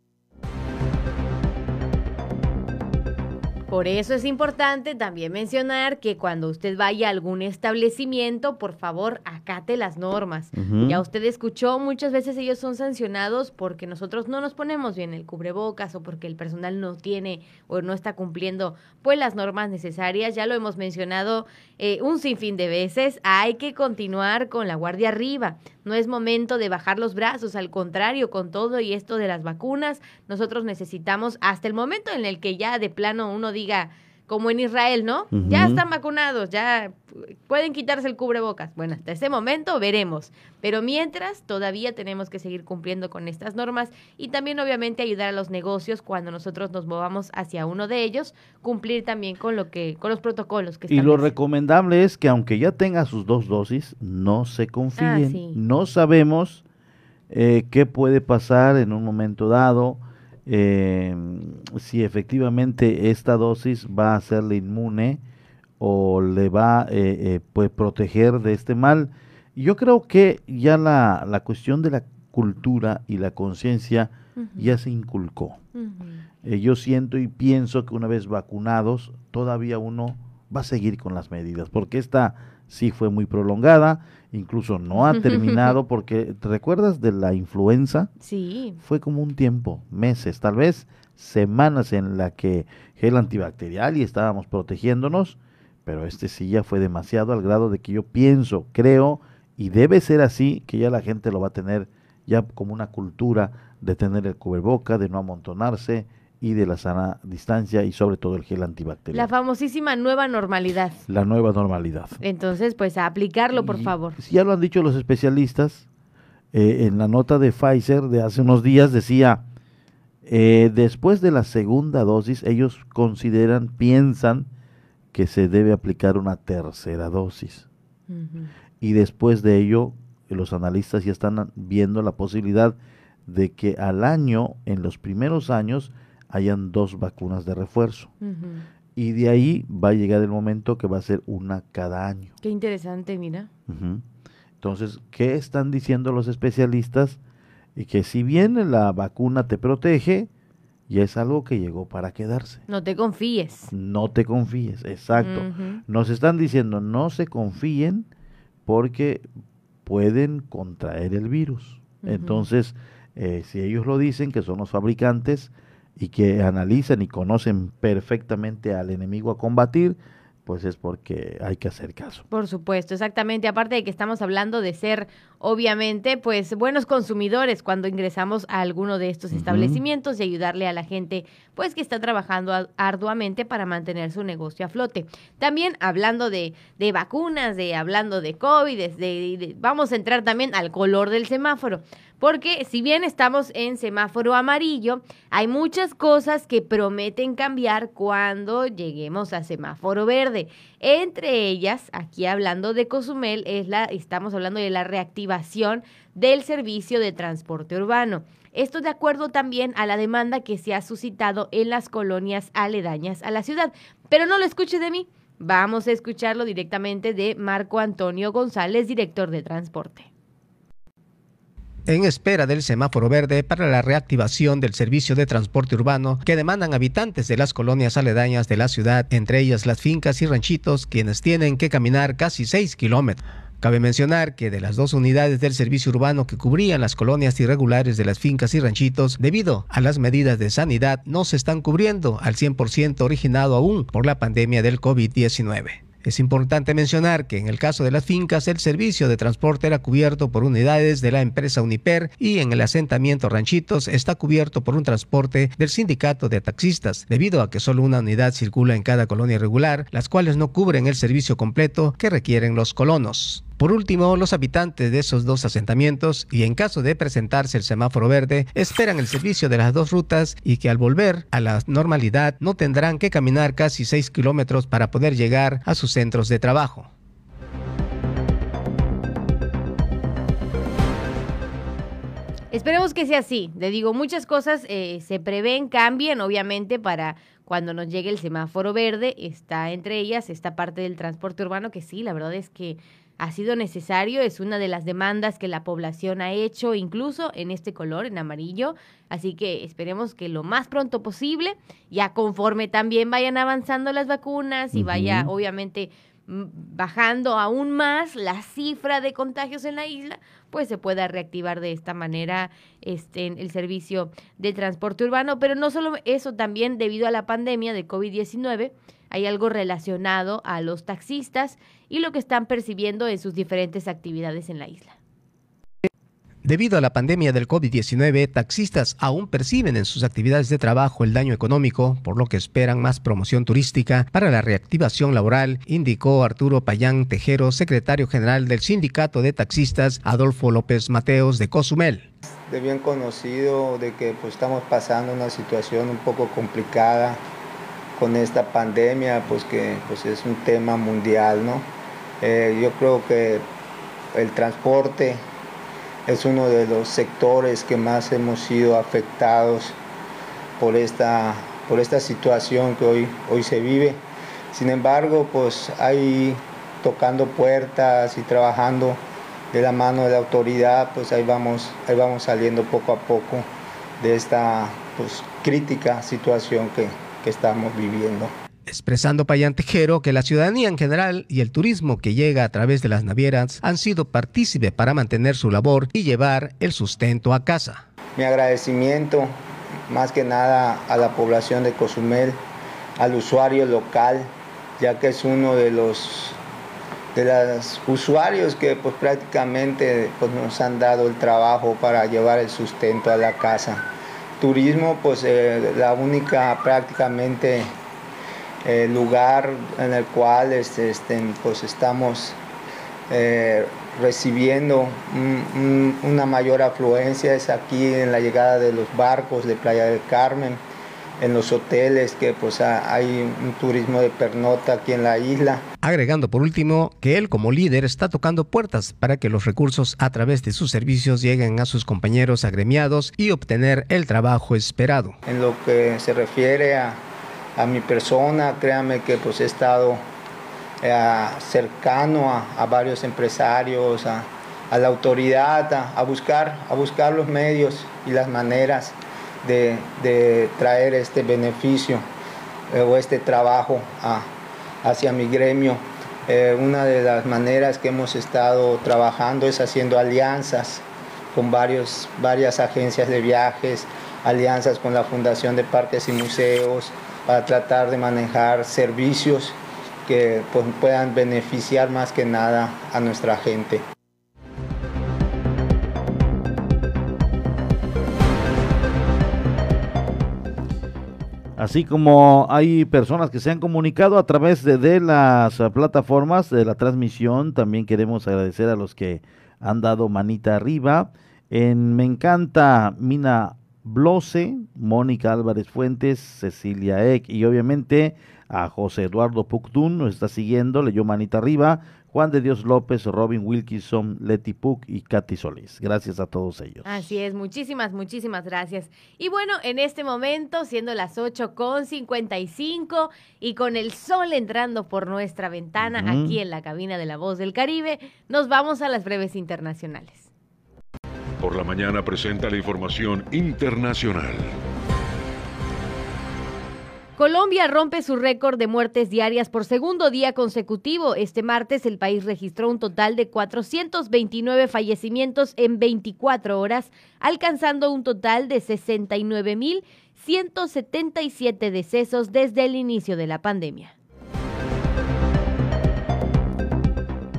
Por eso es importante también mencionar que cuando usted vaya a algún establecimiento, por favor, acate las normas. Ya usted escuchó, muchas veces ellos son sancionados porque nosotros no nos ponemos bien el cubrebocas o porque el personal no tiene o no está cumpliendo pues las normas necesarias. Ya lo hemos mencionado eh, un sinfín de veces. Hay que continuar con la guardia arriba. No es momento de bajar los brazos, al contrario, con todo y esto de las vacunas, nosotros necesitamos hasta el momento en el que ya de plano uno diga, como en Israel, ¿no? Ya están vacunados, ya pueden quitarse el cubrebocas. Bueno, hasta ese momento veremos. Pero mientras, todavía tenemos que seguir cumpliendo con estas normas y también obviamente ayudar a los negocios cuando nosotros nos movamos hacia uno de ellos, cumplir también con lo que, con los protocolos que Y lo recomendable es que aunque ya tenga sus dos dosis, no se confíen. Ah, no sabemos eh, qué puede pasar en un momento dado eh, si efectivamente esta dosis va a hacerle inmune o le va a eh, eh, pues proteger de este mal. Yo creo que ya la, la cuestión de la cultura y la conciencia ya se inculcó. Eh, yo siento y pienso que una vez vacunados, todavía uno va a seguir con las medidas, porque esta sí fue muy prolongada, incluso no ha terminado, porque ¿te recuerdas de la influenza? Sí. Fue como un tiempo, meses, tal vez semanas en la que gel antibacterial y estábamos protegiéndonos, pero este sí ya fue demasiado al grado de que yo pienso, creo, y debe ser así, que ya la gente lo va a tener ya como una cultura de tener el cubreboca, de no amontonarse, y de la sana distancia y sobre todo el gel antibacterial. La famosísima nueva normalidad. La nueva normalidad. Entonces, pues a aplicarlo, por favor. Ya lo han dicho los especialistas, eh, en la nota de Pfizer de hace unos días decía, Eh, después de la segunda dosis, ellos consideran, piensan que se debe aplicar una tercera dosis. Y después de ello, los analistas ya están viendo la posibilidad de que al año, en los primeros años, hayan dos vacunas de refuerzo. Y de ahí va a llegar el momento que va a ser una cada año. Qué interesante, mira. Entonces, ¿qué están diciendo los especialistas? Y que si bien la vacuna te protege, ya es algo que llegó para quedarse. No te confíes. No te confíes, exacto. Nos están diciendo no se confíen porque pueden contraer el virus. Entonces, eh, si ellos lo dicen, que son los fabricantes y que analizan y conocen perfectamente al enemigo a combatir, pues es porque hay que hacer caso. Por supuesto, exactamente. Aparte de que estamos hablando de ser, obviamente, pues buenos consumidores cuando ingresamos a alguno de estos establecimientos y ayudarle a la gente, pues que está trabajando arduamente para mantener su negocio a flote. También hablando de, de vacunas, de hablando de COVID, de, vamos a entrar también al color del semáforo. Porque si bien estamos en semáforo amarillo, hay muchas cosas que prometen cambiar cuando lleguemos a semáforo verde. Entre ellas, aquí hablando de Cozumel, es la, estamos hablando de la reactivación del servicio de transporte urbano. Esto de acuerdo también a la demanda que se ha suscitado en las colonias aledañas a la ciudad. Pero no lo escuche de mí, vamos a escucharlo directamente de Marco Antonio González, director de transporte en espera del semáforo verde para la reactivación del servicio de transporte urbano que demandan habitantes de las colonias aledañas de la ciudad, entre ellas las fincas y ranchitos, quienes tienen que caminar casi 6 kilómetros. Cabe mencionar que de las dos unidades del servicio urbano que cubrían las colonias irregulares de las fincas y ranchitos, debido a las medidas de sanidad, no se están cubriendo al 100% originado aún por la pandemia del COVID-19. Es importante mencionar que en el caso de las fincas el servicio de transporte era cubierto por unidades de la empresa Uniper y en el asentamiento Ranchitos está cubierto por un transporte del sindicato de taxistas, debido a que solo una unidad circula en cada colonia irregular, las cuales no cubren el servicio completo que requieren los colonos. Por último, los habitantes de esos dos asentamientos, y en caso de presentarse el semáforo verde, esperan el servicio de las dos rutas y que al volver a la normalidad no tendrán que caminar casi 6 kilómetros para poder llegar a sus centros de trabajo. Esperemos que sea así. Le digo, muchas cosas eh, se prevén, cambien, obviamente, para cuando nos llegue el semáforo verde. Está entre ellas esta parte del transporte urbano que sí, la verdad es que ha sido necesario, es una de las demandas que la población ha hecho, incluso en este color, en amarillo. Así que esperemos que lo más pronto posible, ya conforme también vayan avanzando las vacunas y vaya, obviamente, bajando aún más la cifra de contagios en la isla, pues se pueda reactivar de esta manera este, el servicio de transporte urbano. Pero no solo eso, también debido a la pandemia de COVID-19, hay algo relacionado a los taxistas y lo que están percibiendo en sus diferentes actividades en la isla. Debido a la pandemia del COVID-19, taxistas aún perciben en sus actividades de trabajo el daño económico, por lo que esperan más promoción turística para la reactivación laboral, indicó Arturo Payán Tejero, secretario general del Sindicato de Taxistas Adolfo López Mateos de Cozumel. De bien conocido de que pues, estamos pasando una situación un poco complicada con esta pandemia, pues que pues es un tema mundial, ¿no? Eh, yo creo que el transporte es uno de los sectores que más hemos sido afectados por esta, por esta situación que hoy, hoy se vive. Sin embargo, pues ahí tocando puertas y trabajando de la mano de la autoridad, pues ahí vamos, ahí vamos saliendo poco a poco de esta pues, crítica situación que, que estamos viviendo. Expresando Payán Tejero que la ciudadanía en general y el turismo que llega a través de las navieras han sido partícipe para mantener su labor y llevar el sustento a casa. Mi agradecimiento más que nada a la población de Cozumel, al usuario local, ya que es uno de los de los usuarios que pues prácticamente pues, nos han dado el trabajo para llevar el sustento a la casa turismo, pues eh, la única prácticamente eh, lugar en el cual este, este, pues estamos eh, recibiendo una mayor afluencia es aquí en la llegada de los barcos de Playa del Carmen, en los hoteles, que pues hay un turismo de pernota aquí en la isla. Agregando por último que él como líder está tocando puertas para que los recursos a través de sus servicios lleguen a sus compañeros agremiados y obtener el trabajo esperado. En lo que se refiere a, a mi persona, créame que pues he estado eh, cercano a, varios empresarios, a, la autoridad, a, buscar, a buscar los medios y las maneras de, traer este beneficio eh, o este trabajo hacia mi gremio. Eh, una de las maneras que hemos estado trabajando es haciendo alianzas con varios, varias agencias de viajes, alianzas con la Fundación de Parques y Museos, para tratar de manejar servicios que pues, puedan beneficiar más que nada a nuestra gente. Así como hay personas que se han comunicado a través de, las plataformas de la transmisión, también queremos agradecer a los que han dado manita arriba. En Me encanta Mina Blose, Mónica Álvarez Fuentes, Cecilia Eck y obviamente a José Eduardo Puctún, nos está siguiendo, leyó manita arriba, Juan de Dios López, Robin Wilkinson, Leti Puc y Katy Solís. Gracias a todos ellos. Así es, muchísimas, muchísimas gracias. Y bueno, en este momento, siendo las 8 con 55 y con el sol entrando por nuestra ventana aquí en la cabina de la Voz del Caribe, nos vamos a las breves internacionales. Por la mañana presenta la información internacional. Colombia rompe su récord de muertes diarias por segundo día consecutivo. Este martes el país registró un total de 429 fallecimientos en 24 horas, alcanzando un total de 69.177 decesos desde el inicio de la pandemia.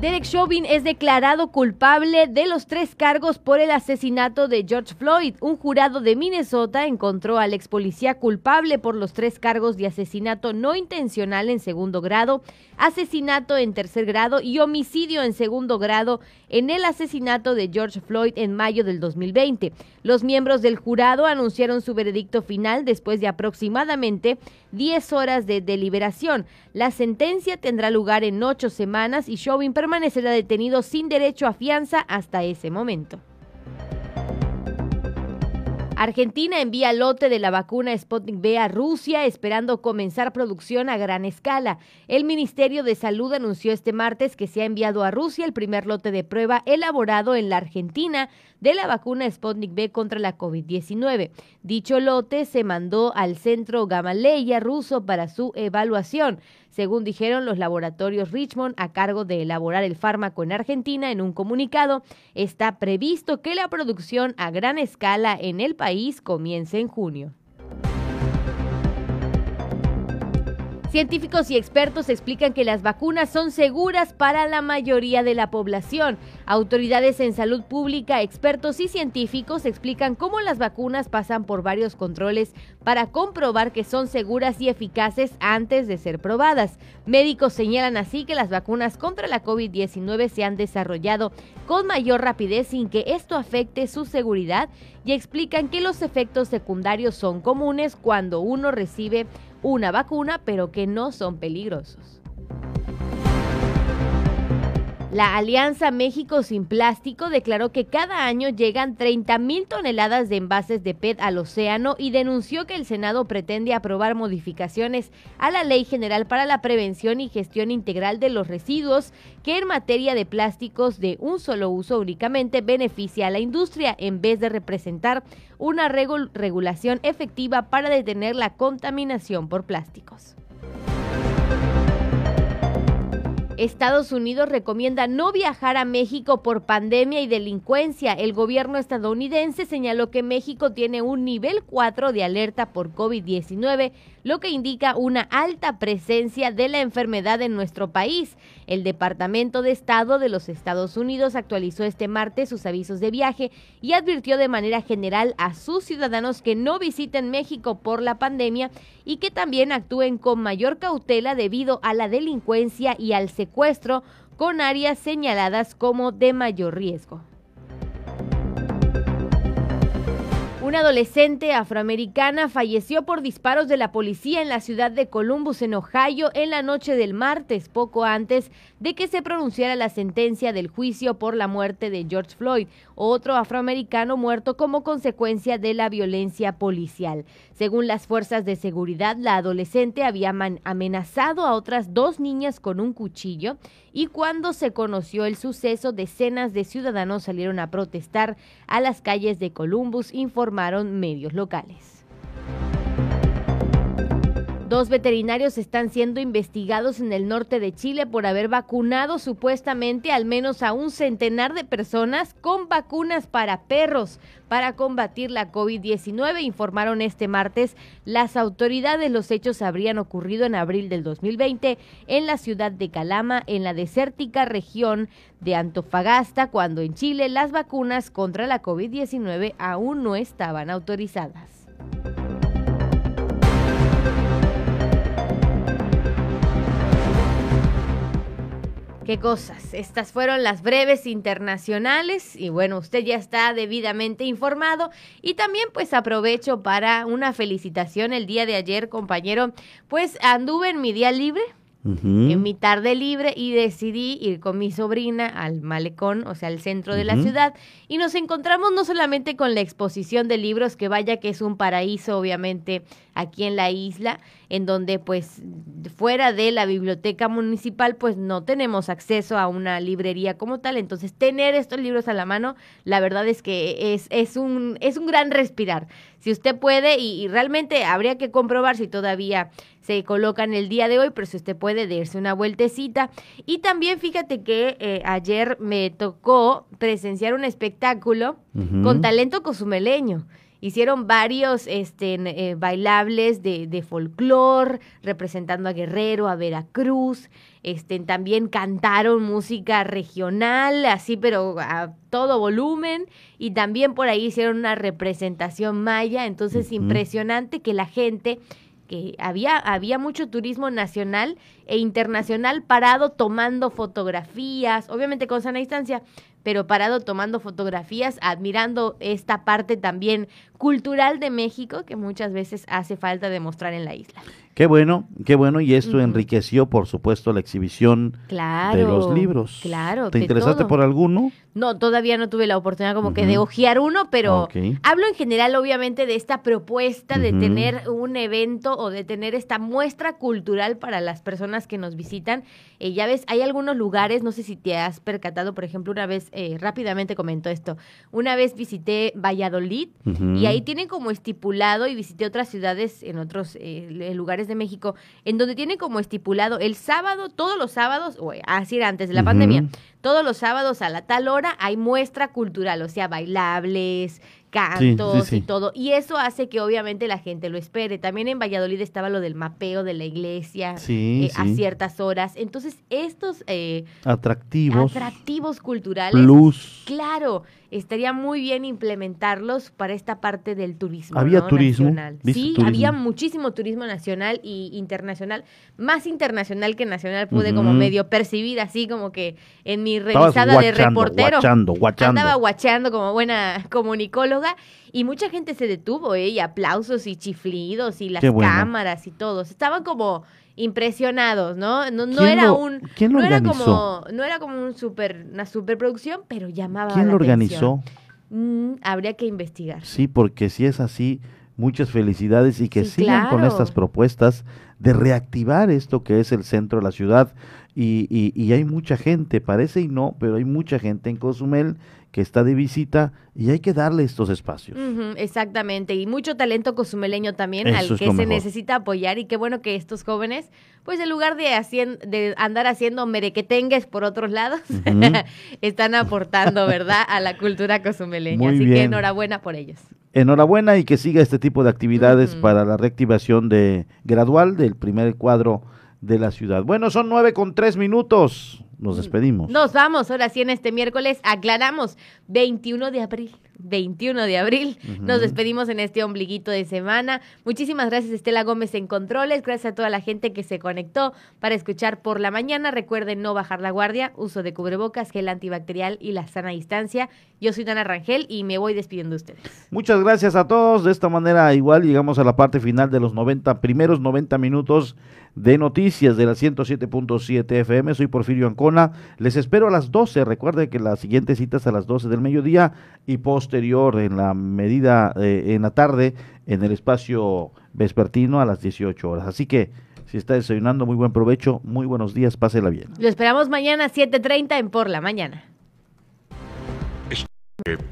Derek Chauvin es declarado culpable de los tres cargos por el asesinato de George Floyd. Un jurado de Minnesota encontró al ex policía culpable por los tres cargos de asesinato no intencional en segundo grado, asesinato en tercer grado y homicidio en segundo grado en el asesinato de George Floyd en mayo del 2020. Los miembros del jurado anunciaron su veredicto final después de aproximadamente 10 horas de deliberación. La sentencia tendrá lugar en ocho semanas y Chauvin permanecerá detenido sin derecho a fianza hasta ese momento. Argentina envía lote de la vacuna Sputnik V a Rusia esperando comenzar producción a gran escala. El Ministerio de Salud anunció este martes que se ha enviado a Rusia el primer lote de prueba elaborado en la Argentina de la vacuna Sputnik V contra la COVID-19. Dicho lote se mandó al centro Gamaleya ruso para su evaluación según dijeron los laboratorios Richmond a cargo de elaborar el fármaco en Argentina en un comunicado, está previsto que la producción a gran escala en el país comience en junio. Científicos y expertos explican que las vacunas son seguras para la mayoría de la población. Autoridades en salud pública, expertos y científicos explican cómo las vacunas pasan por varios controles para comprobar que son seguras y eficaces antes de ser probadas. Médicos señalan así que las vacunas contra la COVID-19 se han desarrollado con mayor rapidez sin que esto afecte su seguridad y explican que los efectos secundarios son comunes cuando uno recibe una vacuna, pero que no son peligrosos. La Alianza México Sin Plástico declaró que cada año llegan 30 mil toneladas de envases de PET al océano y denunció que el Senado pretende aprobar modificaciones a la Ley General para la Prevención y Gestión Integral de los Residuos, que en materia de plásticos de un solo uso únicamente beneficia a la industria en vez de representar una regulación efectiva para detener la contaminación por plásticos. Estados Unidos recomienda no viajar a México por pandemia y delincuencia. El gobierno estadounidense señaló que México tiene un nivel 4 de alerta por COVID-19, lo que indica una alta presencia de la enfermedad en nuestro país. El Departamento de Estado de los Estados Unidos actualizó este martes sus avisos de viaje y advirtió de manera general a sus ciudadanos que no visiten México por la pandemia y que también actúen con mayor cautela debido a la delincuencia y al secuestro con áreas señaladas como de mayor riesgo. Una adolescente afroamericana falleció por disparos de la policía en la ciudad de Columbus, en Ohio, en la noche del martes, poco antes de que se pronunciara la sentencia del juicio por la muerte de George Floyd, otro afroamericano muerto como consecuencia de la violencia policial. Según las fuerzas de seguridad, la adolescente había amenazado a otras dos niñas con un cuchillo y cuando se conoció el suceso, decenas de ciudadanos salieron a protestar a las calles de Columbus, informaron medios locales. Dos veterinarios están siendo investigados en el norte de Chile por haber vacunado supuestamente al menos a un centenar de personas con vacunas para perros para combatir la COVID-19, informaron este martes las autoridades. Los hechos habrían ocurrido en abril del 2020 en la ciudad de Calama, en la desértica región de Antofagasta, cuando en Chile las vacunas contra la COVID-19 aún no estaban autorizadas. Qué cosas. Estas fueron las breves internacionales y bueno, usted ya está debidamente informado y también pues aprovecho para una felicitación el día de ayer, compañero. Pues anduve en mi día libre, en mi tarde libre y decidí ir con mi sobrina al malecón, o sea, al centro de la ciudad, y nos encontramos no solamente con la exposición de libros, que vaya que es un paraíso, obviamente, aquí en la isla, en donde pues fuera de la biblioteca municipal pues no tenemos acceso a una librería como tal, entonces tener estos libros a la mano, la verdad es que es, es, un, es un gran respirar. Si usted puede, y, realmente habría que comprobar si todavía se colocan el día de hoy, pero si usted puede darse una vueltecita. Y también fíjate que eh, ayer me tocó presenciar un espectáculo con talento cozumeleño. Hicieron varios este, eh, bailables de, de folclore, representando a Guerrero, a Veracruz. Este, también cantaron música regional, así, pero a todo volumen. Y también por ahí hicieron una representación maya. Entonces, impresionante que la gente que había, había mucho turismo nacional e internacional parado tomando fotografías, obviamente con sana distancia, pero parado tomando fotografías, admirando esta parte también cultural de México que muchas veces hace falta demostrar en la isla. Qué bueno, qué bueno, y esto enriqueció, por supuesto, la exhibición de los libros. Claro, ¿Te interesaste por alguno? No, todavía no tuve la oportunidad como que de hojear uno, pero hablo en general, obviamente, de esta propuesta de tener un evento o de tener esta muestra cultural para las personas que nos visitan. Eh, ya ves, hay algunos lugares, no sé si te has percatado, por ejemplo, una vez, eh, rápidamente comento esto, una vez visité Valladolid y ahí tienen como estipulado y visité otras ciudades en otros eh, lugares de México, en donde tiene como estipulado el sábado, todos los sábados, o así era antes de la pandemia, todos los sábados a la tal hora hay muestra cultural, o sea, bailables, cantos y todo. Y eso hace que obviamente la gente lo espere. También en Valladolid estaba lo del mapeo de la iglesia eh, a ciertas horas. Entonces, estos eh, atractivos, atractivos culturales, luz. claro, estaría muy bien implementarlos para esta parte del turismo. Había turismo. Nacional. Sí, había muchísimo turismo nacional y internacional. Más internacional que nacional pude como medio percibir así como que en mi revisada de reportero. Andaba guachando como buena comunicóloga y mucha gente se detuvo, ¿eh? Y aplausos y chiflidos y las cámaras y todos. Estaban como impresionados, ¿no? No, no era un no era como no era como un super una superproducción, pero llamaba ¿Quién lo organizó? Mm, habría que investigar. Sí, porque si es así, muchas felicidades y que sigan con estas propuestas de reactivar esto que es el centro de la ciudad. Y, y, y, hay mucha gente, parece y no, pero hay mucha gente en Cozumel que está de visita y hay que darle estos espacios. exactamente, y mucho talento cosumeleño también al que se necesita apoyar y qué bueno que estos jóvenes, pues en lugar de, de andar haciendo merequetengues por otros lados, *laughs* están aportando, ¿verdad?, a la cultura cosumeleña. Así que enhorabuena por ellos. enhorabuena y que siga este tipo de actividades para la reactivación de gradual del primer cuadro de la ciudad. Bueno, son nueve con tres minutos. Nos despedimos. Nos vamos, ahora sí en este miércoles aclaramos 21 de abril. 21 de abril. Nos despedimos en este ombliguito de semana. Muchísimas gracias Estela Gómez en Controles. Gracias a toda la gente que se conectó para escuchar por la mañana. Recuerden no bajar la guardia, uso de cubrebocas, gel antibacterial y la sana distancia. Yo soy Dana Rangel y me voy despidiendo de ustedes. Muchas gracias a todos. De esta manera igual llegamos a la parte final de los 90 primeros 90 minutos de noticias de la 107.7 FM. Soy Porfirio Ancona. Les espero a las 12. Recuerden que la siguiente cita es a las 12 del mediodía y posterior en la medida eh, en la tarde en el espacio vespertino a las 18 horas. Así que si está desayunando, muy buen provecho, muy buenos días, pásela bien. Lo esperamos mañana 7.30 en Por la Mañana.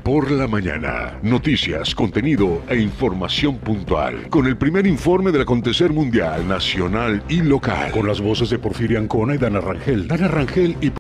Por la mañana, noticias, contenido e información puntual. Con el primer informe del acontecer mundial, nacional y local. Con las voces de Porfirio Ancona y Dana Rangel. Dana Rangel y